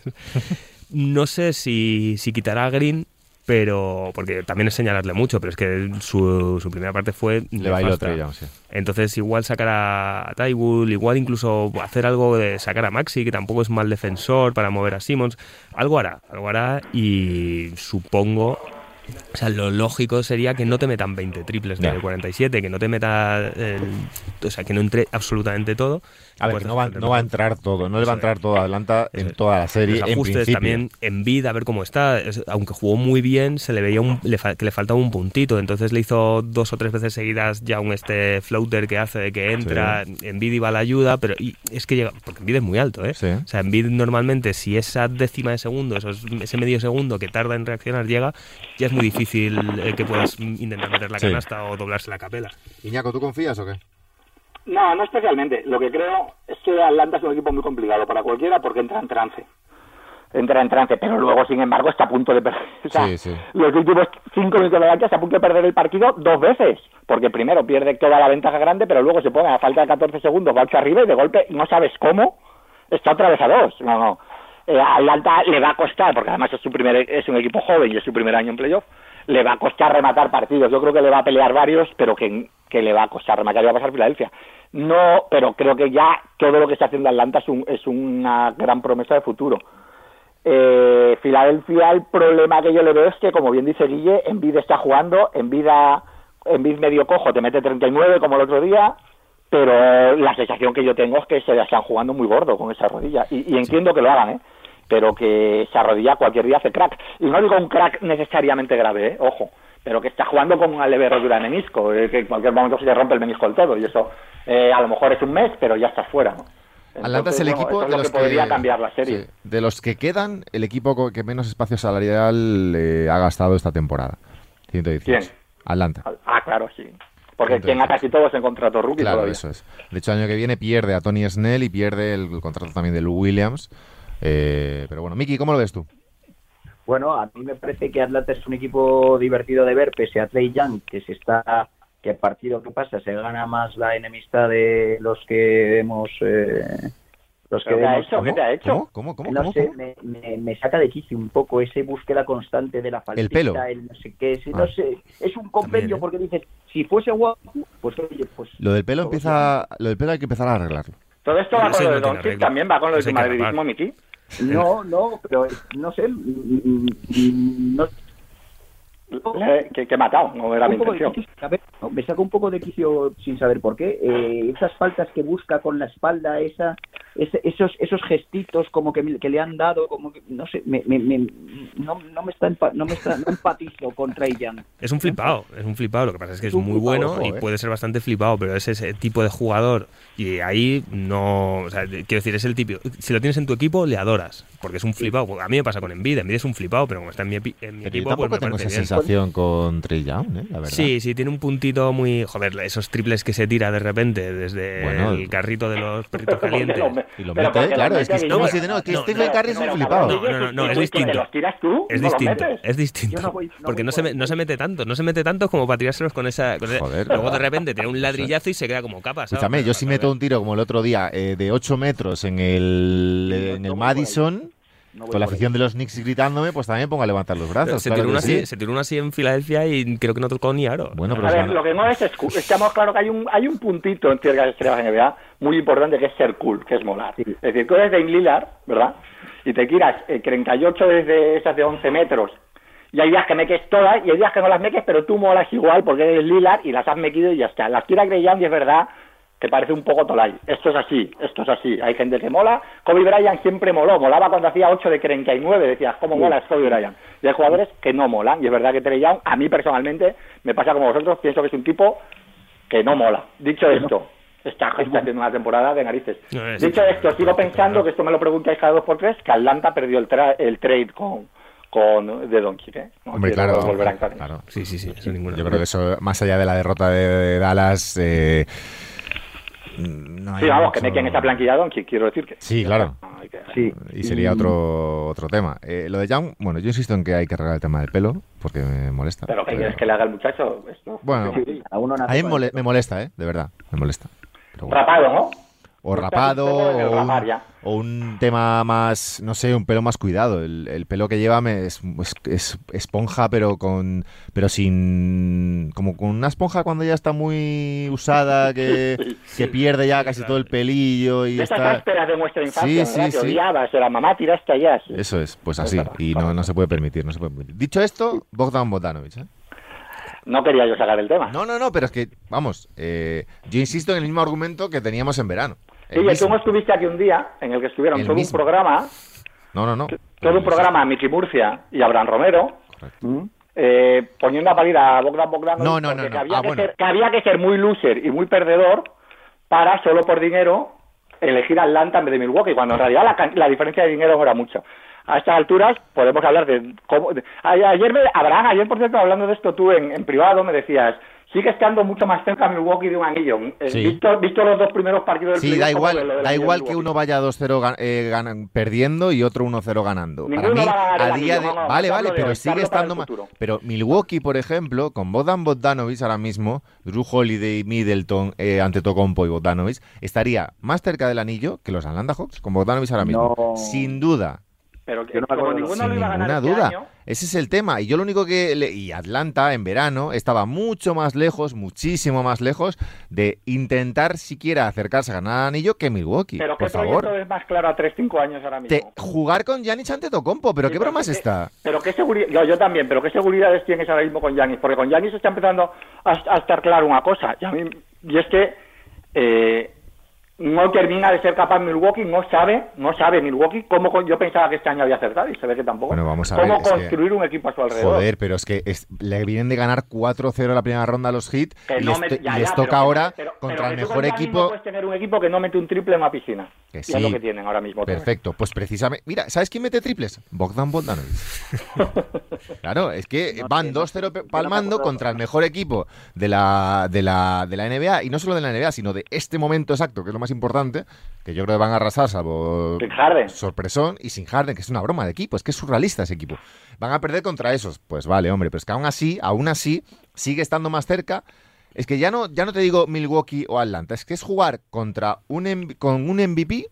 no sé si, si quitará a Green, pero porque también es señalarle mucho, pero es que su, su primera parte fue Le bailó sí. Entonces igual sacar a Tybull, igual incluso hacer algo de sacar a Maxi, que tampoco es mal defensor para mover a Simmons. Algo hará, algo hará y supongo O sea, lo lógico sería que no te metan 20 triples de Ya. 47, que no te meta. el- o sea, que no entre absolutamente todo. A ver, que no va, dejar no va a entrar todo, no le va a entrar todo a Atlanta en toda la serie, Los en ajustes principio. también en vid, a ver cómo está. Es- aunque jugó muy bien, se le veía un- le fa- que le faltaba un puntito. Entonces le hizo dos o tres veces seguidas ya un este floater que hace de que entra. En vid iba a la ayuda, pero y es que llega. Porque en es muy alto, ¿eh? Sí. O sea, en vid normalmente, si esa décima de segundo, esos- ese medio segundo que tarda en reaccionar llega, ya es muy difícil eh, que puedas intentar meter la Sí. canasta o doblarse la capela. Iñaco, ¿tú confías o qué? No, no especialmente. Lo que creo es que Atlanta es un equipo muy complicado para cualquiera porque entra en trance. Entra en trance, pero luego, sin embargo, está a punto de perder. O sea, Sí, sí. Los últimos cinco minutos de la cancha está a punto de perder el partido dos veces. Porque primero pierde toda la ventaja grande, pero luego se pone a falta de 14 segundos, va ocho arriba y de golpe no sabes cómo está otra vez a dos. No, no. Eh, Atlanta le va a costar, porque además es, su primer, es un equipo joven y es su primer año en playoff, le va a costar rematar partidos. Yo creo que le va a pelear varios, pero que, que le va a costar rematar. Le va a pasar Filadelfia. No, pero creo que ya todo lo que está haciendo Atlanta es, un- es una gran promesa de futuro. Eh, Filadelfia, el problema que yo le veo es que, como bien dice Guille, Envid está jugando, Envid, a- Envid medio cojo te mete 39 como el otro día, pero la sensación que yo tengo es que se la están jugando muy gordo con esa rodilla. Y, y entiendo que lo hagan, ¿eh? pero que esa rodilla cualquier día hace crack. Y no digo un crack necesariamente grave, ¿eh? ojo, pero que está jugando con una leve rotura de menisco, eh, que en cualquier momento se le rompe el menisco del todo, y eso eh, a lo mejor es un mes, pero ya estás fuera. ¿no? Atlanta es el bueno, equipo es de lo los que podría cambiar la serie. sí, de los que quedan, el equipo que menos espacio salarial eh, ha gastado esta temporada. 118. ¿Quién? Atlanta. Ah, claro, sí. Porque Entonces- tenga casi todos en contrato rookie Claro, todavía. eso es. De hecho, el año que viene pierde a Tony Snell y pierde el, contrato también de Lou Williams. Eh, pero bueno, Miki, ¿cómo lo ves tú? Bueno, a mí me parece que Atlanta es un equipo divertido de ver, pese a Trey Young, que se está, que partido que pasa se gana más la enemistad de los que hemos, eh, los que ¿Pero qué ha vemos. hecho? ¿Qué te ha hecho? ¿Cómo? ¿Cómo? ¿Cómo? No ¿Cómo? sé, me, me- me saca de quicio un poco ese búsqueda constante de la faltita, El pelo. el no sé qué, ese- Ah. no sé, es un compendio También, ¿eh? porque dices, si fuese guapo, pues oye, pues... Lo del pelo pues, empieza, lo del pelo hay que empezar a arreglarlo. Todo esto va con lo no de tiene Doncic, también va con lo de madridismo. Miki. No, no, pero no sé, mm, mm, no, Eh, que, que he matado, no era mi intención. quicio, no, me saca un poco de quicio sin saber por qué. Eh, esas faltas que busca con la espalda, esa, ese- esos, esos gestitos como que, me- que le han dado, como que, no sé, me, me, me- no, no me está, empa- no me está, no empatizo con Trey Young. Es un flipado, es un flipado. Lo que pasa es que es Es muy flipado, bueno y joder. puede ser bastante flipado, pero es ese tipo de jugador y ahí no. O sea, quiero decir, es el tipo. Si lo tienes en tu equipo, le adoras, porque es un flipado. A mí me pasa con Envid, Envid es un flipado, pero como está en mi, en mi yo equipo, tampoco pues me tengo esa parece bien. sensación con Trey Young, ¿eh? la verdad. Sí, sí, tiene un puntito muy. Joder, esos triples que se tira de repente desde Bueno, el carrito de los perritos Pero ¿por qué calientes. Y lo mete, ¿por qué claro, es que es como si no, que No, Stephen no, Curry es un pero, flipado. No, no, no, ¿y es distinto. ¿Te los tiras tú? Es ¿No los distinto, es distinto. Porque no se, mete tanto, no se mete tanto como para tirárselos con esa. Luego de repente tiene un ladrillazo y se queda como capa. Escúchame, yo si meto un tiro como el otro día eh, de 8 metros en el, Sí, Madison, No con la afición de los Knicks gritándome, pues también pongo a levantar los brazos. se, claro tiró una sí. así, se tiró una así en Filadelfia y creo que no tocó ni aro. Bueno, pero A ver, una- lo que no es. Estamos claro que hay un, hay un puntito en ciertas estrellas de NBA muy importante que es ser cool, que es molar. Sí. Es decir, tú eres Dame Lillard, ¿verdad? Y te tiras eh, 38 desde esas de 11 metros. Y hay días que meques todas y hay días que no las meques, pero tú molas igual porque eres Lillard y las has mequido y ya está. Las tira Grey Young y es verdad que parece un poco tolay. Esto es así, esto es así. Hay gente que mola. Kobe Bryant siempre moló. Molaba cuando hacía 8 de 39. Decías, ¿cómo mola es Kobe Bryant? Y hay jugadores que no molan. Y es verdad que Trey Young, a mí personalmente, me pasa como vosotros, pienso que es un tipo que no mola. Dicho esto, está, está haciendo una temporada de narices. No, es- Dicho esto, sigo pensando que esto me lo preguntáis cada dos por tres, que Atlanta perdió el, tra- el trade con, con de Doncic, ¿eh? No Hombre, claro, volver a claro. Sí, sí, sí, sin ninguna Yo creo que eso, más allá de la derrota de, de Dallas, eh, no hay Sí, vamos, que mucho- me queden esa planquilla Doncic, quiero decir que... Sí, claro. Que- Sí. Y sería otro otro tema. Eh, lo de Young, bueno, yo insisto en que hay que arreglar el tema del pelo, porque me molesta. Pero ¿qué Pero- quieres que le haga el muchacho? Esto. Bueno, Sí, cada uno nace a mí mole- me molesta, ¿eh? De verdad, me molesta. Bueno. Rapado, ¿no? O rapado o un, o tema más, no sé, un pelo más cuidado. El, el pelo que lleva me- es, es- es esponja, pero con pero sin como con una esponja cuando ya está muy usada que, que pierde ya casi todo el pelillo y De esas está ásperas de nuestra infancia, Sí, sí, que sí. odiabas, de la mamá tiraste allá. sí. eso es, pues Es así y no, no se puede permitir, no se puede permitir. Dicho esto, Bogdan Bogdanovic, ¿eh? No quería yo sacar el tema. No, no, no, pero es que, vamos, eh, yo insisto en el mismo argumento que teníamos en verano. El Oye, tú mismo. no estuviste aquí un día en el que estuvieron El todo mismo. un programa, No, no, no. todo un programa Miki Murcia y Abraham Romero, Correcto. eh, poniendo a parir a Bogdan Bogdanovic No, no, porque no, que había, Ah, que bueno. ser, que había que ser muy loser y muy perdedor para solo por dinero elegir Atlanta en vez de Milwaukee, cuando en realidad la, la diferencia de dinero era mucho. A estas alturas podemos hablar de cómo... de- ayer, me, Abraham, ayer por cierto, hablando de esto tú en, en privado me decías, sigue estando mucho más cerca Milwaukee de un anillo. Eh, Sí. visto, visto los dos primeros partidos del Sí, da playoff, ¿cómo ves igual, da que uno vaya 2-0 gan- eh, perdiendo y otro 1-0 ganando. Para mí, va a ganar el a día anillo, de... no, vale, vale, de pero sigue estando más... Pero Milwaukee, por ejemplo, con Bodan Bogdanovic ahora mismo, Drew Holiday, Middleton, eh, Antetokounmpo y Bogdanovic, estaría más cerca del anillo que los Atlanta Hawks con Bogdanovic ahora mismo. No. Sin duda. Pero que Yo no me como acuerdo, ninguno Sin lo iba a ganar ninguna este duda. año, Ese es el tema. Y yo lo único que... le- Y Atlanta, en verano, estaba mucho más lejos, muchísimo más lejos de intentar siquiera acercarse a ganar anillo que Milwaukee. pero por ¿qué proyecto favor. es más claro a 3-5 años ahora mismo? Te- jugar con Giannis Antetokounmpo, pero Sí, ¿qué pero bromas que- está? Pero qué seguridad, yo, yo también, pero qué seguridades tienes ahora mismo con Yanis, porque con Yanis está empezando a, a estar claro una cosa, y, a mí- y es que eh, no termina de ser capaz Milwaukee, no sabe, no sabe Milwaukee cómo con- yo pensaba que este año había acertado y se ve que tampoco. Bueno, vamos a cómo ver, es que- construir un equipo a su alrededor. Joder, pero es que es- le vienen de ganar 4-0 la primera ronda a los Heat Que y no les, me- te- ya, y les ya, toca pero ahora pero- contra pero el mejor equipo. puedes tener un equipo que no mete un triple en una piscina. Que Y es lo que tienen ahora mismo. Perfecto, pues precisamente. Mira, ¿sabes quién mete triples? Bogdan Bogdanovic. claro, es que No van sé, no 2-0 sé, yo no me palmando contra el mejor equipo de la, de, la, de la NBA. Y no solo de la NBA, sino de este momento exacto, que es lo más importante, que yo creo que van a arrasar, salvo Sin Harden. sorpresón y sin Harden, que es una broma de equipo, es que es surrealista ese equipo. Van a perder contra esos. Pues vale, hombre, pero es que aún así, aún así, sigue estando más cerca. Es que ya no, ya no te digo Milwaukee o Atlanta, es que es jugar contra un, con un MVP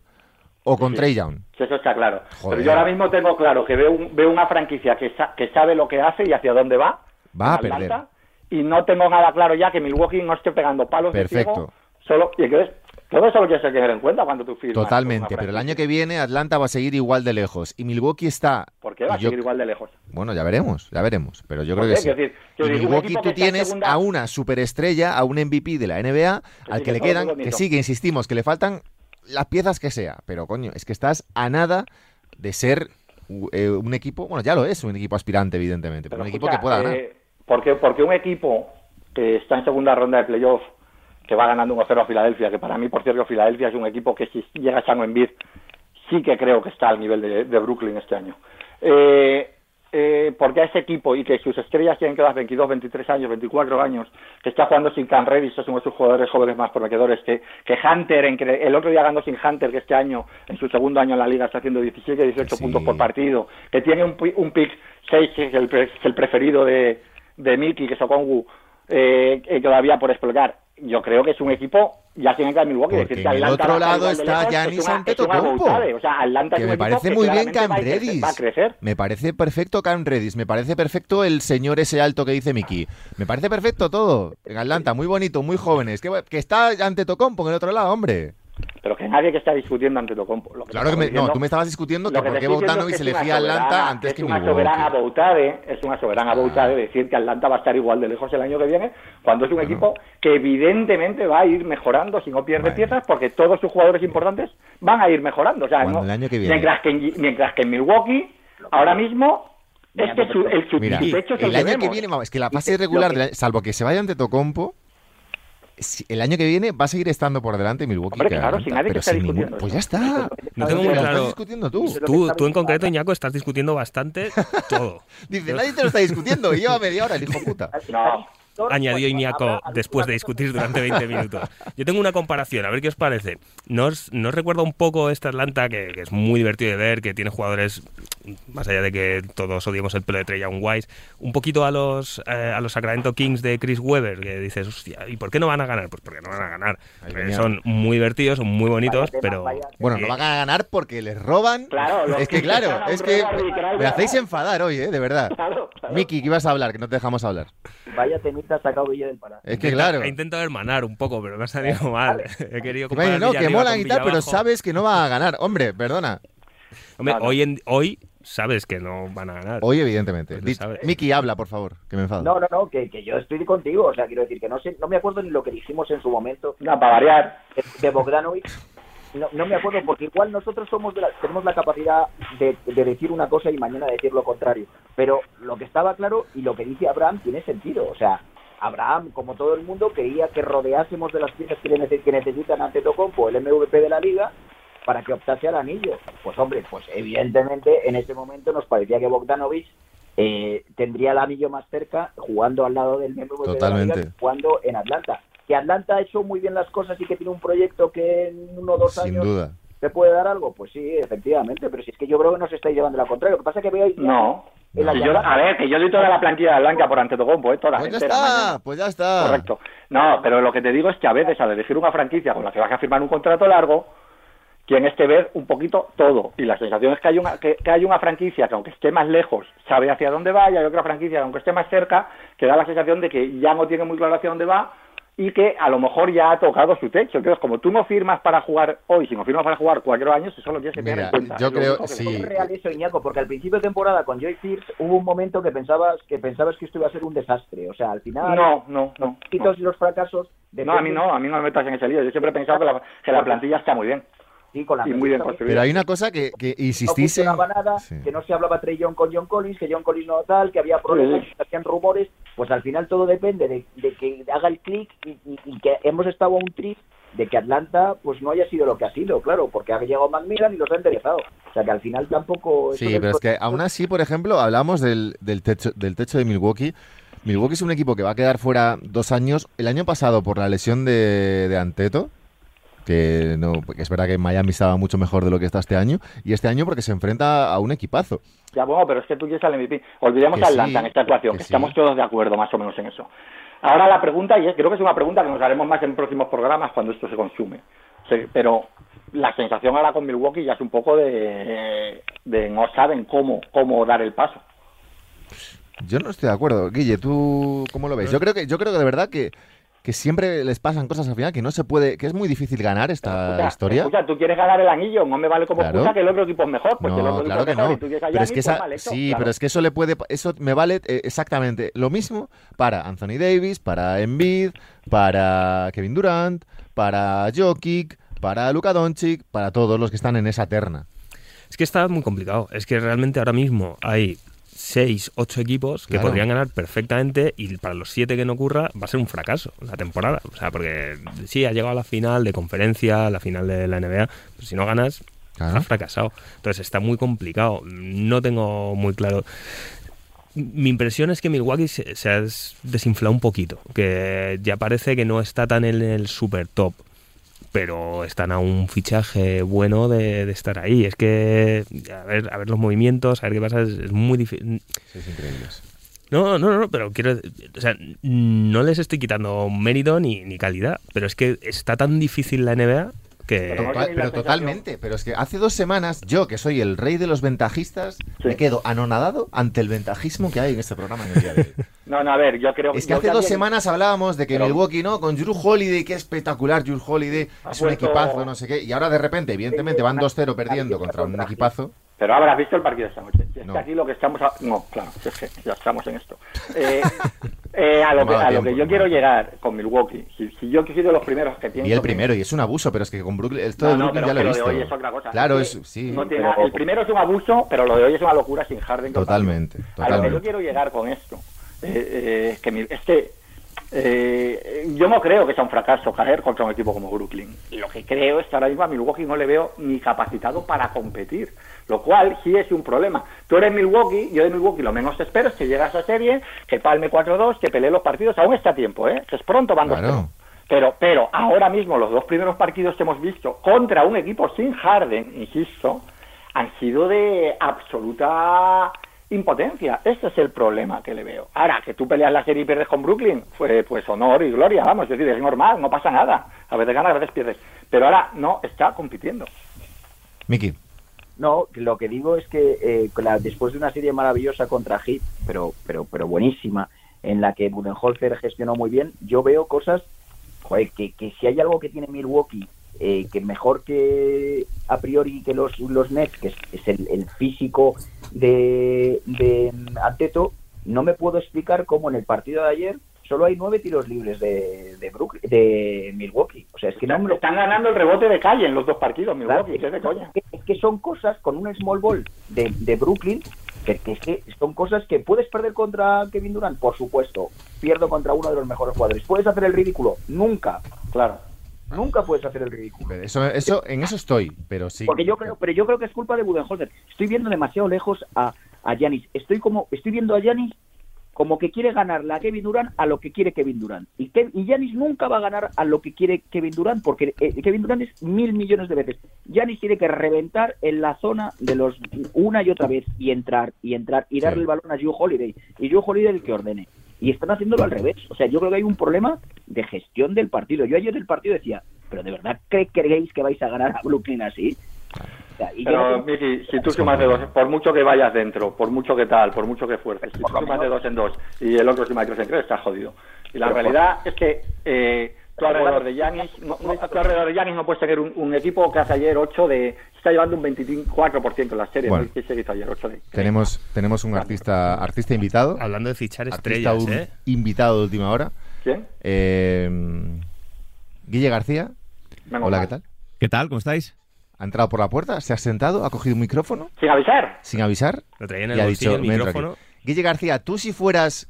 o con Sí. Trey Young. Eso está claro. Joder. Pero yo ahora mismo tengo claro que veo, un- veo una franquicia que, sa- que sabe lo que hace y hacia dónde va. Va a Atlanta, perder. Y no tengo nada claro ya que Milwaukee no esté pegando palos de Perfecto. ciego. Solo, y entonces, todo eso lo tienes que tener en cuenta cuando tú firmas. Totalmente, pero el año que viene Atlanta va a seguir igual de lejos y Milwaukee está. ¿Por qué va a seguir igual de lejos? Bueno, ya veremos, ya veremos, pero yo ¿Por creo que sí. Decir- Milwaukee tú tienes segunda- a una superestrella, a un MVP de la NBA, Que al sí, que que le quedan, que sí, que insistimos, que le faltan las piezas que sea, pero coño, es que estás a nada de ser eh, un equipo, bueno, ya lo es, un equipo aspirante, evidentemente, pero, Pero un equipo que pueda ganar. eh, porque, porque un equipo que está en segunda ronda de playoff, que va ganando 1-0 a Filadelfia, que para mí, por cierto, Filadelfia es un equipo que si llega a San Embiid, sí que creo que está al nivel de, de Brooklyn este año. Eh, eh, porque a ese equipo y que sus estrellas tienen que dar 22, 23 años, 24 años, que está jugando sin Cam Reddish, es uno de sus jugadores jóvenes más prometedores, que, que Hunter, en que el otro día ganando sin Hunter, que este año, en su segundo año en la liga, está haciendo 17, 18 Sí. puntos por partido, que tiene un, un pick 6, que es el, el preferido de, de Miki, que es Okongu, eh, eh, todavía por explotar. Yo creo que es un equipo, ya tiene que dar Milwaukee, Porque decir que en el Atlanta otro lado está Giannis Antetokounmpo. O sea, Atlanta es que un me parece muy bien Cam Reddish. Va a crecer. Me parece perfecto Cam Reddish, me parece perfecto el señor ese alto que dice Miki. Me parece perfecto todo. En Atlanta, muy bonito, muy jóvenes. Que, que está ante Tocompo en el otro lado, hombre. Pero que nadie que está discutiendo ante Tocompo. Lo que Claro que me, no, tú me estabas discutiendo lo que que por qué Bogdanovic es que es elegía una Atlanta antes es que una soberana Milwaukee. boutade, es una soberana Ah. boutade decir que Atlanta va a estar igual de lejos el año que viene, cuando es un equipo que evidentemente va a ir mejorando si no pierde piezas, porque todos sus jugadores importantes van a ir mejorando. O sea, no- el año que viene- Mientras que, en, mientras que en Milwaukee, ahora mismo, es que su, el, su, Mira, su techo es el, el año que viene, vamos, es que la fase lo regular, salvo que se vaya ante Tocompo, el año que viene va a seguir estando por delante Milwaukee. Hombre, claro, sin nadie que pero está sin discutiendo ningún- Pues ya está. No tengo muy claro. estás discutiendo tú. Tú, tú en concreto, Iñaco, estás discutiendo bastante todo. Dice, nadie te lo está discutiendo. Y lleva media hora el hijo puta. No, añadió Iñaco después de discutir durante 20 minutos. Yo tengo una comparación, a ver qué os parece. ¿Nos, nos recuerda un poco este Atlanta, que, es muy divertido de ver, que tiene jugadores, más allá de que todos odiemos el pelo de Trey Young Wise, un poquito a los, eh, a los Sacramento Kings de Chris Webber, que dices, hostia, ¿y por qué no van a ganar? Pues porque no van a ganar. son muy divertidos, son muy bonitos, pero... bueno, no van a ganar porque les roban. Claro, es que claro, es que me hacéis enfadar hoy, ¿eh? De verdad. Miki, ¿qué ibas a hablar? Que no te dejamos hablar. Vaya temita sacado Villa del Pará. Es que claro. He intentado hermanar un poco, pero me ha salido mal. He querido bueno, no, que mola y tal, pero sabes que no va a ganar. Hombre, perdona. Hombre, hoy, en, hoy sabes que no van a ganar. Hoy, evidentemente. Pues Miki, habla, por favor, que me enfado. No, no, no, que, que, yo estoy contigo. O sea, quiero decir que no sé, no me acuerdo ni lo que dijimos en su momento. No, para variar. De, Bogdanovic. No, no, me acuerdo, porque igual nosotros somos tenemos la capacidad de, de, decir una cosa y mañana decir lo contrario. Pero lo que estaba claro y lo que dice Abraham tiene sentido. O sea, Abraham, como todo el mundo, quería que rodeásemos de las piezas que, necesitan ante Tocompo el MVP de la liga para que optase al anillo. Pues hombre, pues evidentemente en ese momento nos parecía que Bogdanovic eh, tendría el anillo más cerca jugando al lado del MVP de la liga, jugando en Atlanta. Que Atlanta ha hecho muy bien las cosas y que tiene un proyecto que en uno o dos Sin años duda. ¿Se puede dar algo? Pues sí, efectivamente, pero si es que yo creo que nos estáis llevando la contraria. Lo que pasa es que veo... No, a ver, que yo doy toda la plantilla de Blanca por Antetokounmpo, ¿eh? toda pues ya está, pues ya está. Correcto. No, pero lo que te digo es que a veces al elegir una franquicia con la que vas a firmar un contrato largo, tienes que ver un poquito todo. Y la sensación es que hay una, que, hay una franquicia que aunque esté más lejos sabe hacia dónde va y hay otra franquicia que aunque esté más cerca que da la sensación de que ya no tiene muy claro hacia dónde va y que a lo mejor ya ha tocado su techo. Entonces, como tú no firmas para jugar hoy, si no firmas para jugar cuatro años, eso lo tienes que tener en cuenta. Yo creo, sí. Es real eso, Iñaco, porque al principio de temporada con Joy Pierce hubo un momento que pensabas que pensabas que esto iba a ser un desastre. O sea, al final... No, no, no. Los y los fracasos... No, a mí no, a mí no me metas en ese lío. Yo siempre he pensado que la, que la plantilla está muy bien. Sí, con la y muy bien Pero hay una cosa que, que insistís no nada, que no se hablaba Trey John con John Collins, que John Collins no tal, que había problemas, que hacían rumores, pues al final todo depende de, que haga el clic y, que hemos estado a un trip de que Atlanta pues no haya sido lo que ha sido, claro, porque ha llegado Macmillan y los ha enderezado. O sea que al final tampoco... Sí, pero es que aún así, por ejemplo, hablamos del, del, techo, del techo de Milwaukee. Milwaukee es un equipo que va a quedar fuera dos años. El año pasado por la lesión de, de Anteto, que no es verdad que Miami estaba mucho mejor de lo que está este año y este año porque se enfrenta a un equipazo. Ya bueno, pero es que tú quieres al MVP. Olvidemos a Atlanta en esta ecuación, que, estamos todos de acuerdo más o menos en eso. Ahora la pregunta, y creo que es una pregunta que nos haremos más en próximos programas cuando esto se consume. pero la sensación ahora con Milwaukee ya es un poco de, de no saben cómo, cómo dar el paso. Yo no estoy de acuerdo. Guille, ¿tú cómo lo ves? Yo creo que, yo creo que de verdad que que siempre les pasan cosas al final que no se puede, que es muy difícil ganar esta historia. Escucha, tú quieres ganar el anillo, no me vale como excusa que el otro equipo es mejor, porque el otro claro que no. pero es que pues sí, pero es que eso le puede, eso me vale eh, exactamente lo mismo para Anthony Davis, para Embiid, para Kevin Durant, para Jokic, para Luka Doncic, para todos los que están en esa terna. Es que está muy complicado. Es que realmente ahora mismo hay seis, ocho equipos que podrían ganar perfectamente y para los siete que no ocurra va a ser un fracaso la temporada. O sea, porque sí, ha llegado a la final de conferencia, la final de la NBA, pero si no ganas, has fracasado. Entonces está muy complicado. No tengo muy claro. Mi impresión es que Milwaukee se, se ha desinflado un poquito, que ya parece que no está tan en el super top pero están a un fichaje bueno de, estar ahí. Es que a ver, a ver los movimientos, a ver qué pasa, es, muy difícil. es increíble. No, no, no, pero quiero. O sea, no les estoy quitando mérito ni, ni calidad, pero es que está tan difícil la NBA pero, totalmente, pero es que hace dos semanas yo, que soy el rey de los ventajistas, me quedo anonadado ante el ventajismo que hay en este programa en el día de hoy. No, no, a ver, yo creo Es que hace dos semanas hablábamos de que Milwaukee, ¿no? Con Drew Holiday, qué espectacular Drew Holiday, es un equipazo, no sé qué, y ahora de repente, evidentemente, van 2-0 perdiendo contra un equipazo. Pero habrás visto el partido de esta noche. Es que aquí lo que estamos... No, claro, es que ya estamos en esto. Eh, eh, a lo, que, a lo que yo quiero llegar con Milwaukee, si, si yo he sido los primeros que tienen... Y el primero, y es un abuso, pero es que con Brooklyn, esto de Brooklyn ya lo he visto. hoy es otra cosa. Claro, es, sí. el primero es un abuso, pero lo de hoy es una locura sin Harden. Totalmente, totalmente. A lo que yo quiero llegar con esto, eh, eh, que, es que Eh, yo no creo que sea un fracaso caer contra un equipo como Brooklyn. Lo que creo es que ahora mismo a Milwaukee no le veo ni capacitado para competir, lo cual sí es un problema. Tú eres Milwaukee, yo de Milwaukee lo menos espero es que llegue a esa serie, que palme 4-2, que pelee los partidos, aún está a tiempo, ¿eh? que es pronto, van Claro. Pero, pero ahora mismo los dos primeros partidos que hemos visto contra un equipo sin Harden, insisto, han sido de absoluta impotencia. Este es el problema que le veo. Ahora, que tú peleas la serie y pierdes con Brooklyn, fue pues honor y gloria, vamos, es decir, es normal, no pasa nada. A veces ganas, a veces pierdes. Pero ahora no está compitiendo. Miki. No, lo que digo es que eh, después de una serie maravillosa contra Heat, pero, pero, pero buenísima, en la que Budenholzer gestionó muy bien, yo veo cosas, joder, que, que si hay algo que tiene Milwaukee, eh, que mejor que a priori que los, los Nets, que es, es el, físico de, de Anteto, no me puedo explicar cómo en el partido de ayer solo hay nueve tiros libres de, de, Brook- de Milwaukee. O sea, es que no me lo Están ganando el rebote de calle en los dos partidos, Milwaukee, Claro, es de coña. Es que, es que son cosas con un small ball de, de Brooklyn que, que, es que son cosas que puedes perder contra Kevin Durant, por supuesto. Pierdo contra uno de los mejores jugadores. ¿Puedes hacer el ridículo? Nunca. Claro. Nunca puedes hacer el ridículo. Eso, eso, en eso estoy, pero sí. Porque yo creo, pero yo creo que es culpa de Budenholzer. Estoy viendo demasiado lejos a a Giannis. Estoy como, estoy viendo a Giannis como que quiere ganarle a Kevin Durant a lo que quiere Kevin Durant. Y, Ke- y Giannis nunca va a ganar a lo que quiere Kevin Durant, porque eh, Kevin Durant es mil millones de veces. Giannis tiene que reventar en la zona de los una y otra vez y entrar y entrar y darle Sí. el balón a Joe Holiday. Y Joe Holiday el que ordene. Y están haciéndolo al revés. O sea, yo creo que hay un problema de gestión del partido. Yo ayer del partido decía, pero ¿de verdad cre- creéis que vais a ganar a Brooklyn así? Y Pero, no- Miki, si tú sumas de dos, por mucho que vayas dentro, por mucho que tal, por mucho que fuerces, si tú sumas de dos en dos y el otro suma de tres en tres, estás jodido. Y la Pero por- realidad es que eh, tú alrededor de Yanis, no, no- tú alrededor de Giannis no puedes tener un, un equipo que hace ayer 8 de, está llevando un 24% en la serie, Bueno. ¿no? ¿Qué se hizo ayer? 8 de. Tenemos, tenemos un artista, artista invitado. Hablando de fichar Artista estrellas, un- ¿eh? invitado de última hora. ¿Quién? Eh, Guille García. Hola, mal. ¿qué tal? ¿Qué tal? ¿Cómo estáis? Ha entrado por la puerta, se ha sentado, ha cogido un micrófono Sin avisar. sin avisar Lo traía en y el ha bolsillo dicho, el "Me entro micrófono. aquí". Guille García, tú si fueras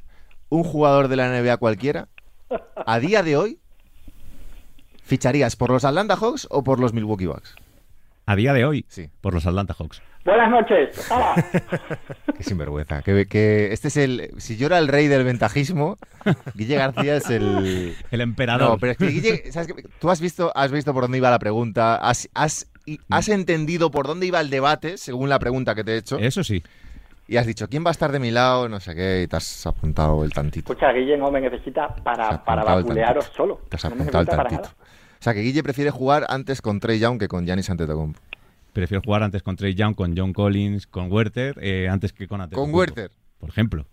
un jugador de la NBA cualquiera, a día de hoy, ¿ficharías por los Atlanta Hawks o por los Milwaukee Bucks? A día de hoy, Sí. por los Atlanta Hawks. Buenas noches. ¡Hala! Qué sinvergüenza. Que, que este es el. Si yo era el rey del ventajismo, Guille García es el. El emperador. No, pero es que Guille, ¿sabes qué? Tú has visto, has visto por dónde iba la pregunta, has, has, y- has entendido por dónde iba el debate, según la pregunta que te he hecho, Eso sí. y has dicho, ¿quién va a estar de mi lado? No sé qué, y te has apuntado el tantito. Escucha, Guille no me necesita para, para solo. Te has No apuntado el tantito. nada. O sea, que Guille prefiere jugar antes con Trey Young que con Giannis Antetokounmpo. Prefiero jugar antes con Trey Young, con John Collins, con Werther, eh, antes que con Con Antetokounmpo, Werther. Por ejemplo.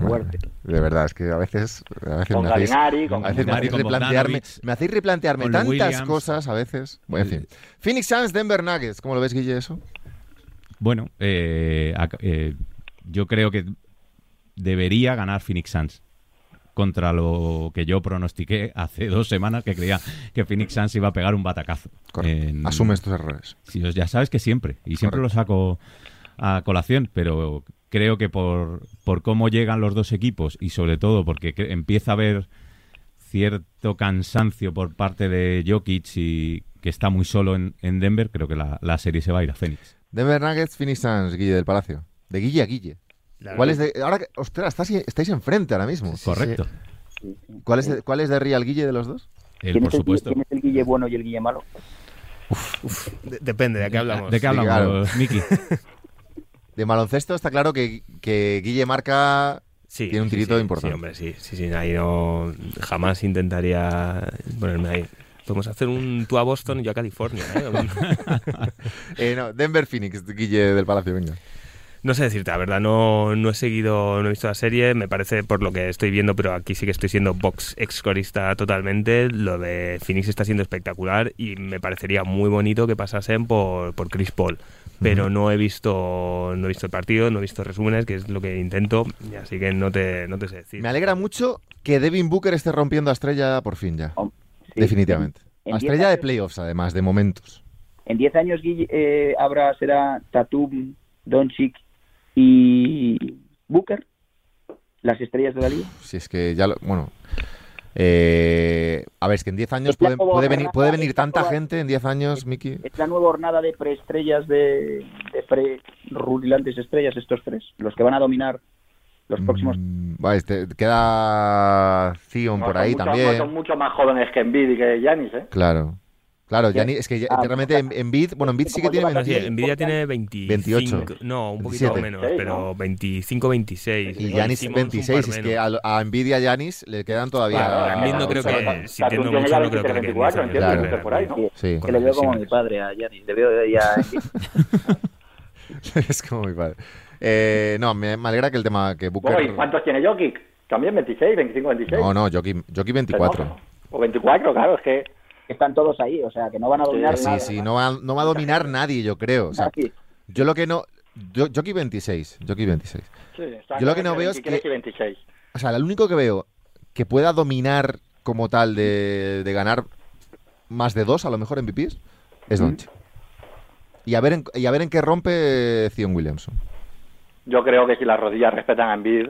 Fuerte. De verdad, es que a veces, a veces Con me hacéis, con a veces me hacéis con replantearme, me hacéis replantearme tantas Williams. cosas a veces. Bueno, en fin. Phoenix Suns, Denver Nuggets. ¿Cómo lo ves, Guille, eso? Bueno, eh, eh, yo creo que debería ganar Phoenix Suns. Contra lo que yo pronostiqué hace dos semanas, que creía que Phoenix Suns iba a pegar un batacazo. En- Asumes tus errores. Sí, ya sabes que siempre, y siempre Correcto. lo saco a colación, pero creo que por, por cómo llegan los dos equipos y sobre todo porque empieza a haber cierto cansancio por parte de Jokic y que está muy solo en, en Denver, creo que la, la serie se va a ir a Phoenix. Denver Nuggets, Phoenix Suns, Guille del Palacio. De Guille a Guille. La ¿Cuál es de, ahora que, ostras, estás- estáis enfrente ahora mismo. Correcto. ¿Cuál es de, cuál es de Real Guille de los dos? Él, ¿Quién, por es el, supuesto. quién es el Guille bueno y el Guille malo? de- depende de qué hablamos. ¿De qué Sí, hablamos, Miki? De baloncesto está claro que, que Guille marca Sí, Tiene un sí, tirito sí, importante. Sí, hombre, sí, sí, sí, ahí no, jamás intentaría ponerme ahí. Podemos hacer un tú a Boston y yo a California. ¿eh? Eh, no, Denver Phoenix, Guille del Palacio, venga. No sé decirte, la verdad, no, no he seguido, no he visto la serie, me parece por lo que estoy viendo, pero aquí sí que estoy siendo box excorista totalmente. Lo de Phoenix está siendo espectacular y me parecería muy bonito que pasasen por, por Chris Paul. Pero no he visto no he visto el partido, no he visto resúmenes, que es lo que intento, así que no te, no te sé decir. Me alegra mucho que Devin Booker esté rompiendo a Estrella por fin ya. Oh, sí. Definitivamente. En- en A Estrella de playoffs, además, de momentos. En 10 años Guille, eh, habrá, será Tatum, Doncic y Booker. las estrellas de la liga? Si es que ya lo, bueno, eh, a ver, es que en 10 años puede, puede venir, puede venir tanta gente en 10 años, Miki. Es la nueva hornada de preestrellas de, de pre-rulilantes estrellas, estos tres, los que van a dominar los próximos. Mm, este, queda Zion No, por ahí mucho- también. Son mucho más jóvenes que Embiid y que Giannis, ¿eh? Claro. Claro, Ya. Giannis- es que Ah, realmente en, en Bid, bueno, en Bid sí que tiene Bueno, sí, 20 Nvidia tiene 25, 28, no, un poquito 27. menos, pero ¿no? 25, 26. y un 26, par es que menos. a, a Embiid y a Giannis le quedan todavía... Claro, a Embiid no creo o sea, que- si entiendo tiene mucho, ya no creo que 23, le queden 24, 10 entiendo, años que de esté por ahí, ¿no? Sí, que le veo como mi padre a Giannis, le veo ya... es como mi padre. Eh, no, me, me alegra que el tema que Booker... Bueno, ¿y cuántos tiene Jokic? También 26, 25, 26. No, no, Jockey 24. O 24, claro, es que... Están todos ahí, o sea, que no van a dominar Sí, nada. sí, no va, no va a dominar nadie, yo creo. O sea, yo lo que no... Yo, Jockey 26, Jockey 26. Sí, Yo lo que no veo es 23 que- y 26. O sea, lo único que veo que pueda dominar como tal de, de ganar más de dos, a lo mejor MVPs, es Doncic. Y a ver en, y a ver en qué rompe Zion Williamson. Yo creo que si las rodillas respetan a Embiid...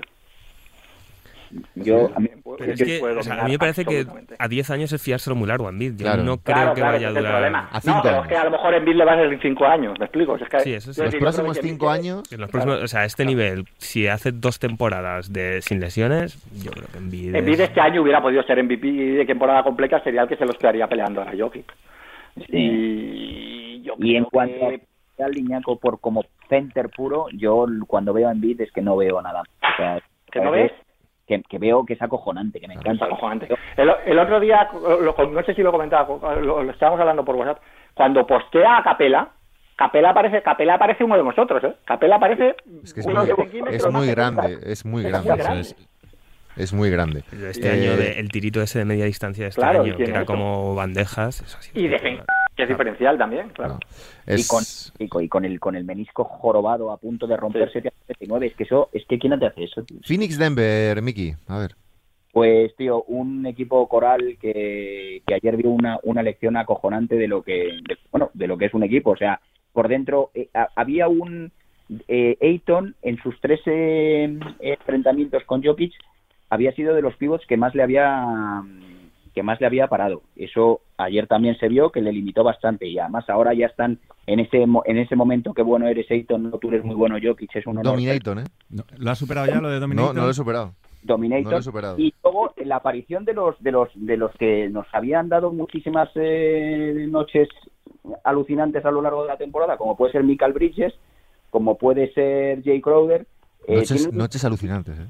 Yo, a mí- Pero es que, o sea, a mí me parece que a 10 años es fiárselo muy largo a Embiid. Yo Claro. no creo Claro, que claro, vaya a durar. problema. A no, pero años. es que a lo mejor Embiid le va a ser en 5 años, ¿me explico? Es que, Sí, eso sí. Los próximos que cinco Embiid- años... En los próximos, o sea, a este nivel, si hace dos temporadas de sin lesiones, yo creo que Embiid. Embiid es- este año hubiera podido ser MVP de temporada completa, sería el que se los quedaría peleando a Jokic. Y yo Y en cuanto que- al Liñaco por como center puro, yo cuando veo a Embiid es que no veo nada. O sea, ¿Que no es- ves? Que, que veo que es acojonante, que me Es encanta. acojonante. El, el otro día, lo- no sé si lo comentaba, lo, lo estábamos hablando por WhatsApp, cuando postea a Capela, Capela parece, Capela parece uno de nosotros, ¿eh? Capela parece Es que es uno muy, de es muy grande, es muy Es grande. muy eso grande. es, es muy grande. Este Eh, año, de- el tirito ese de media distancia de este Claro, año, que era eso. como bandejas. Eso ha sido Y espectacular. Que es diferencial también, claro. no. Y con, Es, y, con, y con el con el menisco jorobado a punto de romperse a 79, es que eso, es que ¿quién te hace eso? tío? Phoenix Denver, Mickey. A ver. Pues, tío, un equipo coral que, que ayer dio una, una lección acojonante de lo que, de- bueno, de lo que es un equipo. O sea, por dentro eh, ha- había un eh, Ayton en sus tres eh, enfrentamientos con Jokic había sido de los pivots que más le había que más le había parado. Eso ayer también se vio que le limitó bastante y además ahora ya están en ese mo- en ese momento que bueno eres Ayton, no tú eres muy bueno Jokic, es un honor. Dominator, ¿eh? No, ¿Lo has superado ya lo de No, Dominator? no lo he superado. Dominator No lo he superado. y luego la aparición de los de los de los que nos habían dado muchísimas eh, noches alucinantes a lo largo de la temporada como puede ser Michael Bridges como puede ser Jay Crowder eh, Noches, tienen- noches alucinantes, ¿eh?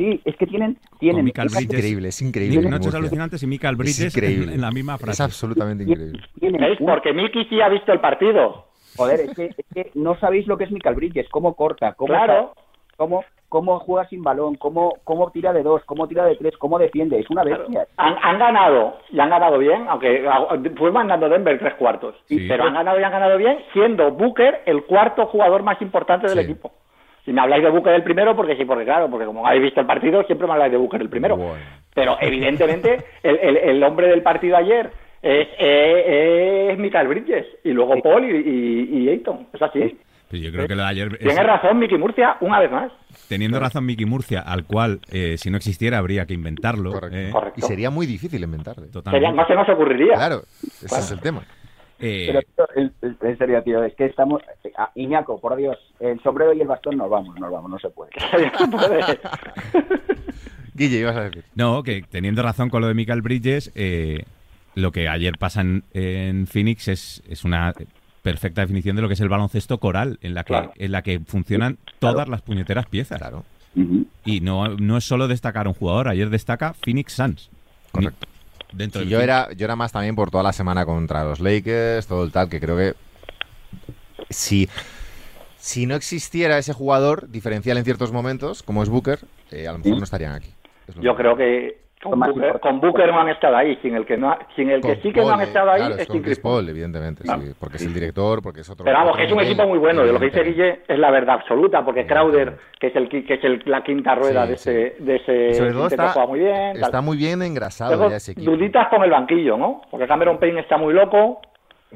Sí es que tienen tienen Michael Es Bridges. increíble, es increíble. Noches alucinantes y Michael Bridges Es increíble. en, en la misma Es frase. absolutamente increíble. un- Porque Miki sí ha visto el partido. joder es que, es que no sabéis lo que es Michael Bridges cómo corta cómo Claro. cómo cómo juega sin balón cómo cómo tira de dos cómo tira de tres cómo defiende es una bestia Han, han ganado y han ganado bien, aunque fue mandando Denver tres cuartos. Sí. Pero han ganado y han ganado bien, siendo Booker el cuarto jugador más importante del Sí. equipo. Si me habláis de Booker el primero, porque sí, porque claro, porque como habéis visto el partido, siempre me habláis de Booker el primero. Bueno. Pero evidentemente el, el- el hombre del partido ayer es, eh, es Michael Bridges y luego Paul y, y, y Ayton. Es así. Pero yo creo que lo de ayer... es- Tiene razón Mickey Murcia, una vez más. teniendo razón Mickey Murcia, al cual, eh, si no existiera, habría que inventarlo. Correcto. eh, Correcto. Y sería muy difícil inventarle. Sería- totalmente. no se nos ocurriría. Claro, ese es el tema. Eh, Pero, tío, el- el- en serio, tío, es que estamos... ah, Iñaco, por Dios, el sombrero y el bastón nos vamos, nos vamos, no se puede. No puede. Guille, ibas a decir. No, que teniendo razón con lo de Michael Bridges, eh, lo que ayer pasa en, en Phoenix es, es una perfecta definición de lo que es el baloncesto coral, en la que, Claro. en la que funcionan todas las puñeteras piezas. Claro. Y no, no es solo destacar un jugador, ayer destaca Phoenix Suns. Correcto. Dentro Sí, del yo era, yo era más también por toda la semana contra los Lakers, todo el tal, que creo que si, si no existiera ese jugador diferencial en ciertos momentos, como es Booker, eh, a lo mejor no estarían aquí. Yo que- creo que con Más Booker, importante. con Booker no han estado ahí. Sin el que, no, ha- sin el que Con sí que no han Paul, estado ahí claro, es es con Chris Paul. Paul, evidentemente, sí, porque es el director, porque es otro. Pero vamos, otro que es un nivel, equipo muy bueno. De lo que dice. Guille es la verdad absoluta, porque Crowder, que es el que es el- la quinta rueda Sí, de sí. ese, de ese sobre todo está, juega muy bien. tal. está muy bien engrasado Tengo ya ese equipo. duditas con el banquillo, ¿no? Porque Cameron Payne está muy loco.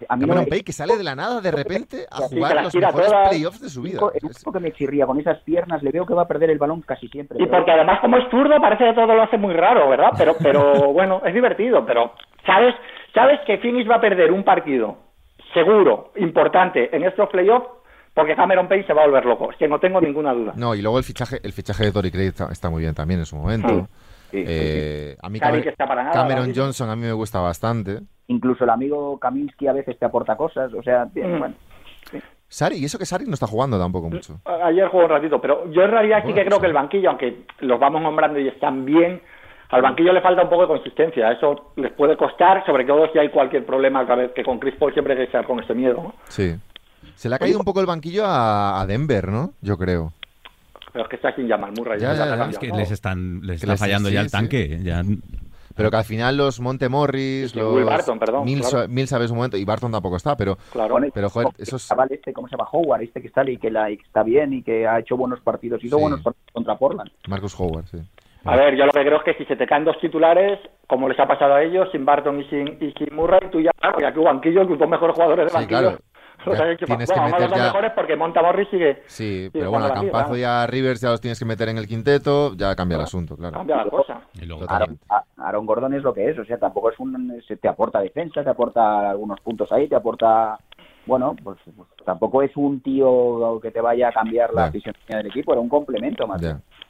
A mí no Cameron me- Payne que sale de la nada de repente a jugar los tira mejores todas. playoffs de su vida. El único que me chirría con esas piernas, le veo que va a perder el balón casi siempre. Y pero- porque además como es zurdo parece que todo lo hace muy raro, ¿verdad? Pero, pero bueno, es divertido, pero sabes, sabes que Phoenix va a perder un partido seguro, importante en estos playoffs porque Cameron Payne se va a volver loco, es que no tengo ninguna duda. No, y luego el fichaje, el fichaje de Tory Craig está, está muy bien también en su momento. Sí, sí, sí. Eh, A mí Cameron, que está para nada, Cameron ahora Johnson a mí me gusta bastante. Incluso el amigo Kaminsky a veces te aporta cosas, o sea, bien, Mm. bueno. Sari, y eso que Sari no está jugando tampoco mucho. Ayer jugó un ratito, pero yo en realidad sí que creo sí. que el banquillo, aunque los vamos nombrando y están bien, al banquillo le falta un poco de consistencia. Eso les puede costar, sobre todo si hay cualquier problema, que con Chris Paul siempre hay que estar con ese miedo. ¿no? Sí. Se le ha caído un poco el banquillo a, a Denver, ¿no? Yo creo. Pero es que está sin Jamal Murray. Ya, ya ya, Es que ¿no? les están les Que está les- fallando sí, ya el sí. tanque. Ya, Pero que al final los Monte Morris, Sí, los Will Barton, perdón, Mills, claro. Mills a su momento, y Barton tampoco está, pero, Claro. Pero joder, esos... este, ¿cómo se llama? Howard, este que sale y que, la, y que está bien y que ha hecho buenos partidos, hizo Sí. buenos partidos contra Portland. Marcus Howard, sí. A ver, yo lo que creo es que si se te caen dos titulares, como les ha pasado a ellos, sin Barton y sin, y sin Murray, tú ya, claro, ya que banquillo, tus dos mejores jugadores de Sí, banquillo. claro. Tienes que meter los ya- mejores porque Monta Morris sigue, Sí, pero bueno, a Campazo y a Rivers ya los tienes que meter en el quinteto, ya cambia el asunto, claro. cambia la cosa. y luego. Aaron, Aaron Gordon es lo que es, o sea, tampoco es un. se- te aporta defensa, te aporta algunos puntos ahí, te aporta. Bueno, pues, pues tampoco es un tío que te vaya a cambiar la fisionomía del equipo, era un complemento más.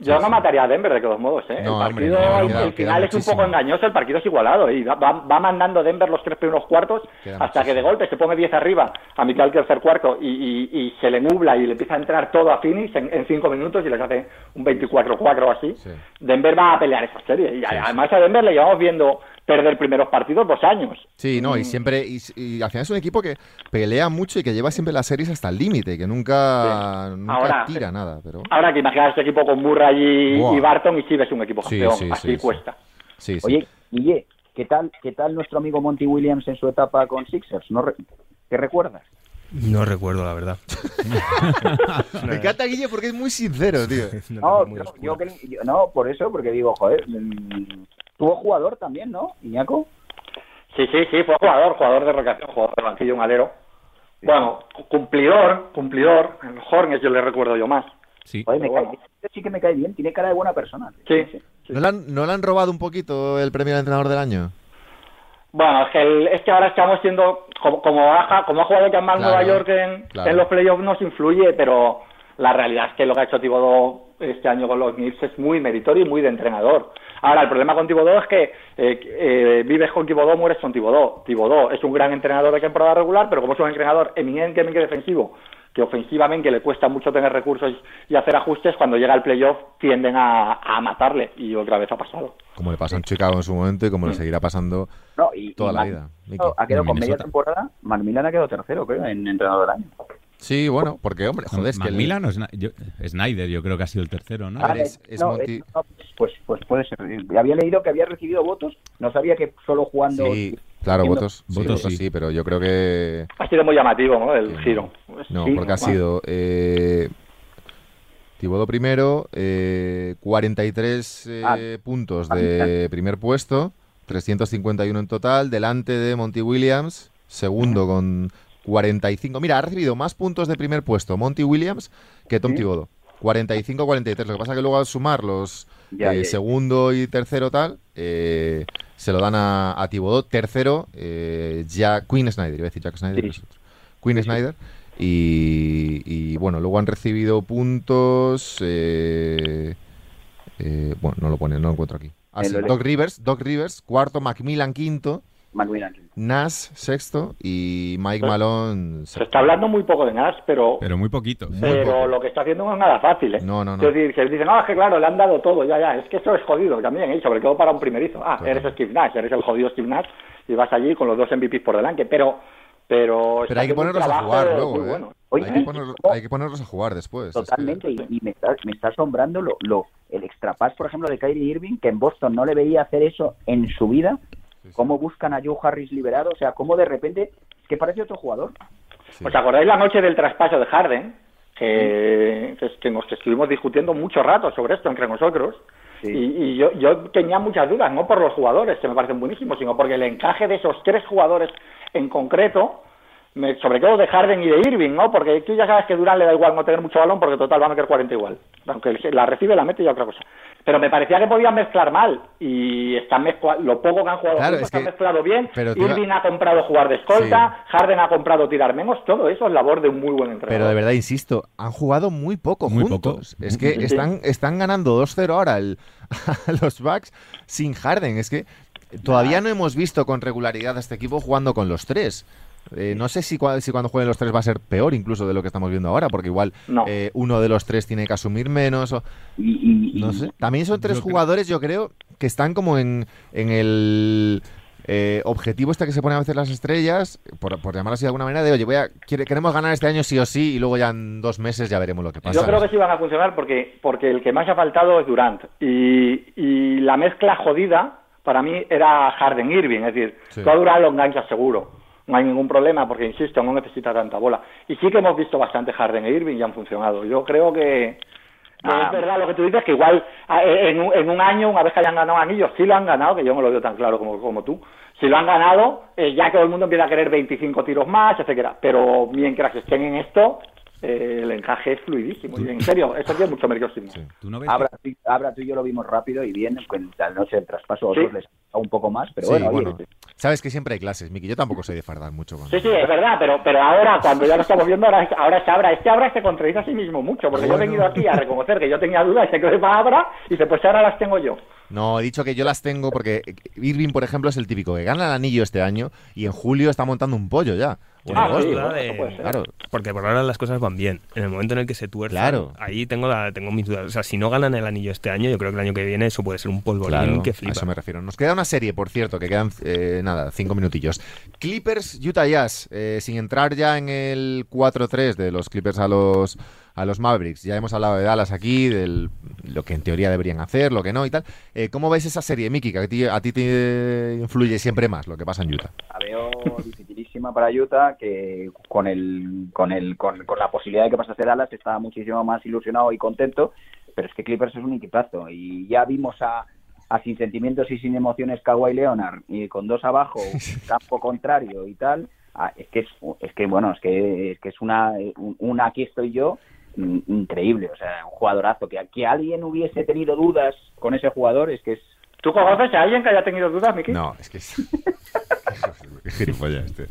Yo no mataría a Denver de todos modos, ¿eh? No, el hombre, partido, no, el- queda- el queda final es un poco engañoso, el partido es igualado y va, va- mandando Denver los tres primeros cuartos Queda hasta que de golpe se pone 10 arriba a mitad del tercer cuarto y, y- y se le nubla y le empieza a entrar todo a Phoenix en, en cinco minutos y les hace un 24-4 o así. Sí. Denver va a pelear esa serie y además a Denver le llevamos viendo perder primeros partidos dos años. Sí, no, Mm. y siempre, y, y al final es un equipo que pelea mucho y que lleva siempre las series hasta el límite, que nunca, Sí. nunca Ahora- tira nada, pero Ahora que imaginas este equipo con Murray y, Barton y sí ves un equipo campeón, sí, así sí, sí. cuesta. sí, sí. Oye, Guille, ¿qué tal, ¿qué tal nuestro amigo Monty Williams en su etapa con Sixers? ¿No re- ¿Qué recuerdas? No recuerdo, la verdad. Me encanta Guille porque es muy sincero, tío. Yo- yo no, por eso, porque digo, joder, mm, tuvo jugador también, ¿no, Iñaco? Sí, sí, sí, fue jugador, jugador de rotación, jugador de banquillo, un alero. Bueno, cu- cumplidor, cumplidor. En Hornets yo le recuerdo yo más. sí. Joder, me cae, bueno. este sí que me cae bien, tiene cara de buena persona. Sí. ¿No le, han, ¿No le han robado un poquito el premio al entrenador del año? Bueno, es que, el- es que ahora estamos siendo, como, como, baja, como ha jugado Jamal Claro, Nueva York en, claro. en los playoffs nos influye, pero la realidad es que lo que ha hecho Tibodó este año con los Knicks es muy meritorio y muy de entrenador. Ahora, el problema con Tibodó es que eh, eh, vives con Tibodó, mueres con Tibodó. Tibodó es un gran entrenador de temporada regular, pero como es un entrenador eminentemente defensivo, que ofensivamente le cuesta mucho tener recursos y hacer ajustes, cuando llega el playoff tienden a, a matarle, y otra vez ha pasado. Como le pasó en Chicago en su momento y como le seguirá pasando No, y, toda y la vida. Ha quedado con media temporada. Macmillan ha quedado tercero, creo, en entrenador del año. Sí, bueno, porque, hombre, joder, es que... el- Macmillan o Sna- yo- Snyder, yo creo que ha sido el tercero, ¿no? A ver, Ah, es- es no, Monty- eh, no, pues, pues puede ser. Había leído que había recibido votos. No sabía que solo jugando. Sí, claro, votos, sí, Votos votos sí. sí, pero yo creo que... Ha sido muy llamativo, ¿no? El giro. No, Sí, porque ha sido eh, Tibodó primero, eh, 43 eh, Ah. puntos de primer puesto, 351 en total, delante de Monty Williams, segundo con 45. Mira, ha recibido más puntos de primer puesto Monty Williams que Tom Sí. Thibodeau. 45-43. Lo que pasa es que luego al sumar los Ya, eh, ya, ya. segundo y tercero tal, eh, se lo dan a, a Thibodeau. Tercero, eh, ya Queen Snyder, iba a decir Jack Snyder. Sí. Queen Snyder. Y, y, bueno, luego han recibido puntos. eh, bueno, no lo pone, no lo encuentro aquí. Ah, Doc Rivers, Doc Rivers, cuarto, Macmillan quinto, Nash sexto y Mike Se- Malone Se está hablando muy poco de Nash, pero, Pero muy poquito. Muy pero poco. lo que está haciendo no es nada fácil, ¿eh? No, no, no. Es decir, que dicen, no, es que claro, le han dado todo, ya, ya, es que eso es jodido también, ¿eh? sobre todo para un primerizo. Ah, Claro. eres Steve Nash, eres el jodido Steve Nash y vas allí con los dos MVPs por delante, pero... Pero, Pero hay que ponerlos a jugar luego, ¿eh? bueno. Oye, hay, que y- ponerlos, hay que ponerlos a jugar después. es que- Totalmente, y, y me, está, me está asombrando lo, lo, el extrapass, por ejemplo, de Kyrie Irving, que en Boston no le veía hacer eso en su vida. Sí, sí. Cómo buscan a Joe Harris liberado, o sea, cómo de repente es que parece otro jugador. Sí. ¿Os acordáis la noche del traspaso de Harden? Que, que, es- que nos estuvimos discutiendo mucho rato sobre esto entre nosotros. Sí. Y, y yo, yo tenía muchas dudas, no por los jugadores, que me parecen buenísimos, sino porque el encaje de esos tres jugadores en concreto sobre todo de Harden y de Irving, ¿no? Porque tú ya sabes que Durant le da igual no tener mucho balón porque total va a meter 40 igual. Aunque la recibe, la mete y otra cosa. Pero me parecía que podían mezclar mal y están mezcla- lo poco que han jugado Claro, juntos es que- han mezclado bien. pero Irving ha comprado jugar de escolta, Harden ha comprado tirar menos, todo eso es labor de un muy buen entrenador. Pero de verdad, insisto, han jugado muy poco Muy juntos. poco. Es que Sí. están, están ganando 2-0 ahora el- a los Bucks sin Harden. Es que todavía no hemos visto con regularidad a este equipo jugando con los tres. Eh, no sé si, si cuando jueguen los tres va a ser peor incluso de lo que estamos viendo ahora, porque igual No. eh, uno de los tres tiene que asumir menos. O, no sé. También son tres Yo creo- jugadores, yo creo, que están como en, en el eh, objetivo este que se ponen a veces las estrellas, por, por llamarlo así de alguna manera, de oye, voy a, quiere- queremos ganar este año sí o sí, y luego ya en dos meses ya veremos lo que pasa. Yo creo que sí van a funcionar porque, porque el que más ha faltado es Durant. Y, y la mezcla jodida para mí era Harden Irving. Es decir, Sí. tú a Durant lo enganchas seguro. No hay ningún problema porque, insisto, no necesita tanta bola. Y sí que hemos visto bastante Harden e Irving y han funcionado. Yo creo que, que Ah. es verdad lo que tú dices, que igual ah, eh, en un, en un año, una vez que hayan ganado anillos, sí lo han ganado, que yo no lo veo tan claro como, como tú. Si lo han ganado, eh, ya todo el mundo empieza a querer 25 tiros más, etcétera. Pero mientras estén en esto, eh, el encaje es fluidísimo. Y en serio, esto tiene mucho mérito. sí. ¿Tú no ves Abra, tú- Abra, tú y yo lo vimos rápido y bien, en la noche del traspaso a otros Sí. les ha un poco más, pero Sí, bueno, oye, bueno. Sabes que siempre hay clases, Miki. Yo tampoco soy de fardar mucho con Sí, sí, es verdad, pero, pero ahora, cuando ya lo estamos viendo, ahora, ahora es Abra. Este Abra se contradice a sí mismo mucho, porque yo he venido aquí a reconocer que yo tenía dudas y se quedó para Abra, y dice, pues ahora las tengo yo. No, he dicho que yo las tengo porque Irving, por ejemplo, es el típico que gana el anillo este año y en julio está montando un pollo ya. Ah, sí, bueno, de-. Claro. Porque por ahora las cosas van bien. En el momento en el que se Claro. ahí tengo, la, tengo mis dudas. O sea, si no ganan el anillo este año, yo creo que el año que viene eso puede ser un polvorín Claro, que a flipa. eso me refiero. Nos queda una serie, por cierto, que quedan, eh, nada, cinco minutillos. Clippers, Utah Jazz, eh, sin entrar ya en el 4-3 de los Clippers a los, a los Mavericks. Ya hemos hablado de Dallas aquí, de lo que en teoría deberían hacer, lo que no y tal. Eh, ¿Cómo ves esa serie, Miki? Que a ti, a ti te influye siempre más lo que pasa en Utah. la veo para Utah, que con el con el con, con la posibilidad de que pasase Dallas estaba muchísimo más ilusionado y contento, pero es que Clippers es un equipazo y ya vimos a, a sin sentimientos y sin emociones Kawhi Leonard y con dos abajo, campo contrario y tal, ah, es que es, es que bueno, es que es que es una un, un aquí estoy yo mm, increíble, o sea, un jugadorazo que que alguien hubiese tenido dudas con ese jugador es que es ¿Tú conoces a alguien que haya tenido dudas, Miki? No, es que es... Qué gilipollas este.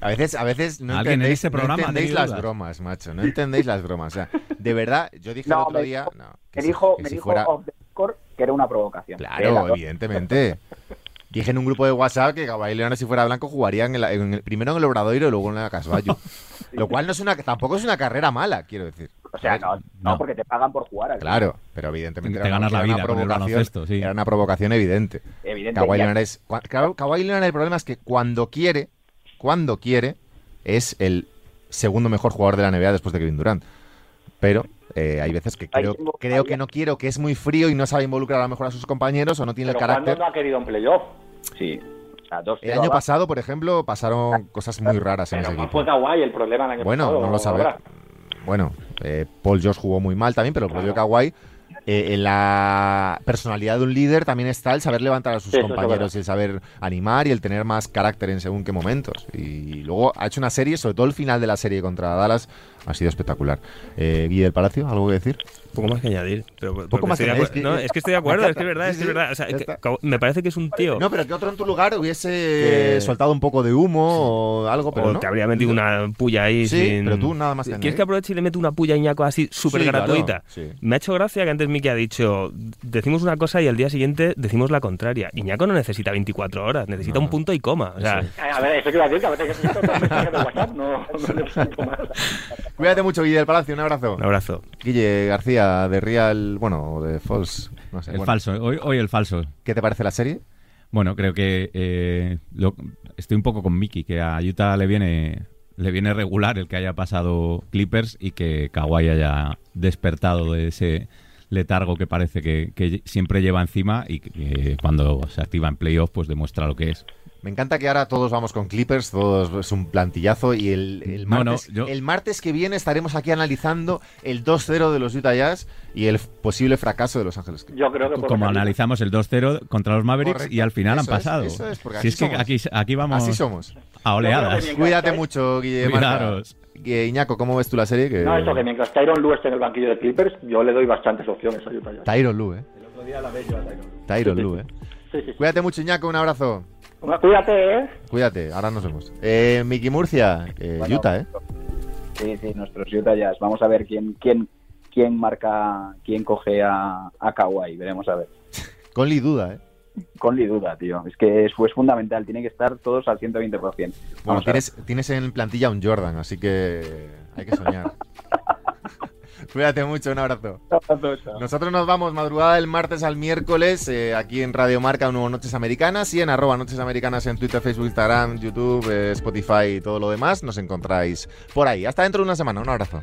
A veces, a veces no Alguien en entendéis, este programa no entendéis las bromas, macho. No entendéis las bromas. O sea, de verdad, yo dije el otro me día... dijo- no, que me si- dijo, que me si dijo fuera- off the record que era una provocación. Claro, evidentemente. Dije en un grupo de WhatsApp que Kawhi Leonard si fuera blanco jugarían en la- en el- primero en el Obradoiro y luego en la Casballo. Lo cual no es una, tampoco es una carrera mala, quiero decir. O sea, no, no, No. porque te pagan por jugar. al Claro, pero evidentemente Te era, ganas una- la era vida una con el provocación. baloncesto, sí. Era una provocación evidente. Evidente. Kawhi Leonard es. Ka- Ka- Kawhi Leonard el problema es que cuando quiere, cuando quiere, es el segundo mejor jugador de la NBA después de Kevin Durant. Pero eh, hay veces que creo, que no quiero, que es muy frío y no sabe involucrar a lo mejor a sus compañeros o no tiene Pero el ¿cuándo carácter. no ha querido en playoff? Sí. El año pasado, por ejemplo, pasaron cosas muy raras en Pero ese equipo. fue Kawhi el problema el año Bueno, pasado. no lo sabe. ahora. Bueno, eh, Paul George jugó muy mal también, pero el propio Kawhi, eh, en la personalidad de un líder también está el saber levantar a sus Sí, compañeros y el saber animar y el tener más carácter en según qué momentos. Y luego ha hecho una serie, sobre todo el final de la serie contra Dallas, ha sido espectacular. Eh, Guille del Palacio, ¿algo que decir? Poco más que añadir. Pero, porque más que añadir, es que- no, es que estoy de acuerdo, es que es verdad, es que es verdad. O sea, que- me parece que es un tío. No, pero que otro en tu lugar hubiese Que- soltado un poco de humo o algo, pero o no. te habría metido una puya ahí Sí, sin... pero tú nada más que ¿Quieres que aproveche y le mete una puya a Iñaco así súper Sí, claro, gratuita? sí. Me ha hecho gracia que antes Miki ha dicho, decimos una cosa y al día siguiente decimos la contraria. Iñaco no necesita 24 horas, necesita un punto y coma. O sea, Eso A ver, eso que iba a decir, que a veces que WhatsApp no, no le explico más. Cuídate mucho, Guille del Palacio, un abrazo. un abrazo. Guille García, de Real, bueno, de Falls, no sé. El bueno. falso, hoy, hoy el falso. ¿Qué te parece la serie? Bueno, creo que eh, lo- estoy un poco con Mickey, que a Utah le viene, le viene regular el que haya pasado Clippers y que Kawhi haya despertado de ese letargo que parece que, que siempre lleva encima y que eh, cuando se activa en playoff pues demuestra lo que es. Me encanta que ahora todos vamos con Clippers, todos es un plantillazo y el, el No, no, martes, yo- el martes que viene estaremos aquí analizando el 2-0 de los Utah Jazz y el posible fracaso de Los Ángeles Clippers. Yo creo que por Como analizamos el 2-0 contra los Mavericks Correcto. y al final Eso han es, pasado. eso es, porque si así es que somos. aquí, aquí vamos Así somos. a oleadas. Cuídate mucho, Guille Marca. Cuidaros. Eh, Iñaco, ¿cómo ves tú la serie? Que... No, eso que mientras Tyron Lue esté en el banquillo de Clippers, yo le doy bastantes opciones a Utah Jazz. Tyron Lue, ¿eh? El otro día la veo yo a Tyron Lue. Tyron Lue, ¿eh? Sí, sí, sí. Cuídate mucho, Iñaco, un abrazo. Cuídate, ¿eh? Cuídate, ahora nos vemos. Eh, Miki Murcia, eh, Bueno, Utah, ¿eh? Sí, sí, nuestros Utah Jazz. Vamos a ver quién quién quién marca, quién coge a, a Kawhi. Veremos a ver. Conley duda, ¿eh? Conley duda, tío. Es que es, fue fundamental. Tiene que estar todos al 120%. Bueno, Vamos ver. tienes, tienes en plantilla un Jordan, así que hay que soñar. Cuídate mucho, un abrazo. Nosotros nos vamos madrugada del martes al miércoles eh, aquí en Radio Marca, nuevo Noches Americanas y en arroba Noches Americanas en Twitter, Facebook, Instagram, YouTube, eh, Spotify y todo lo demás. Nos encontráis por ahí. Hasta dentro de una semana. Un abrazo.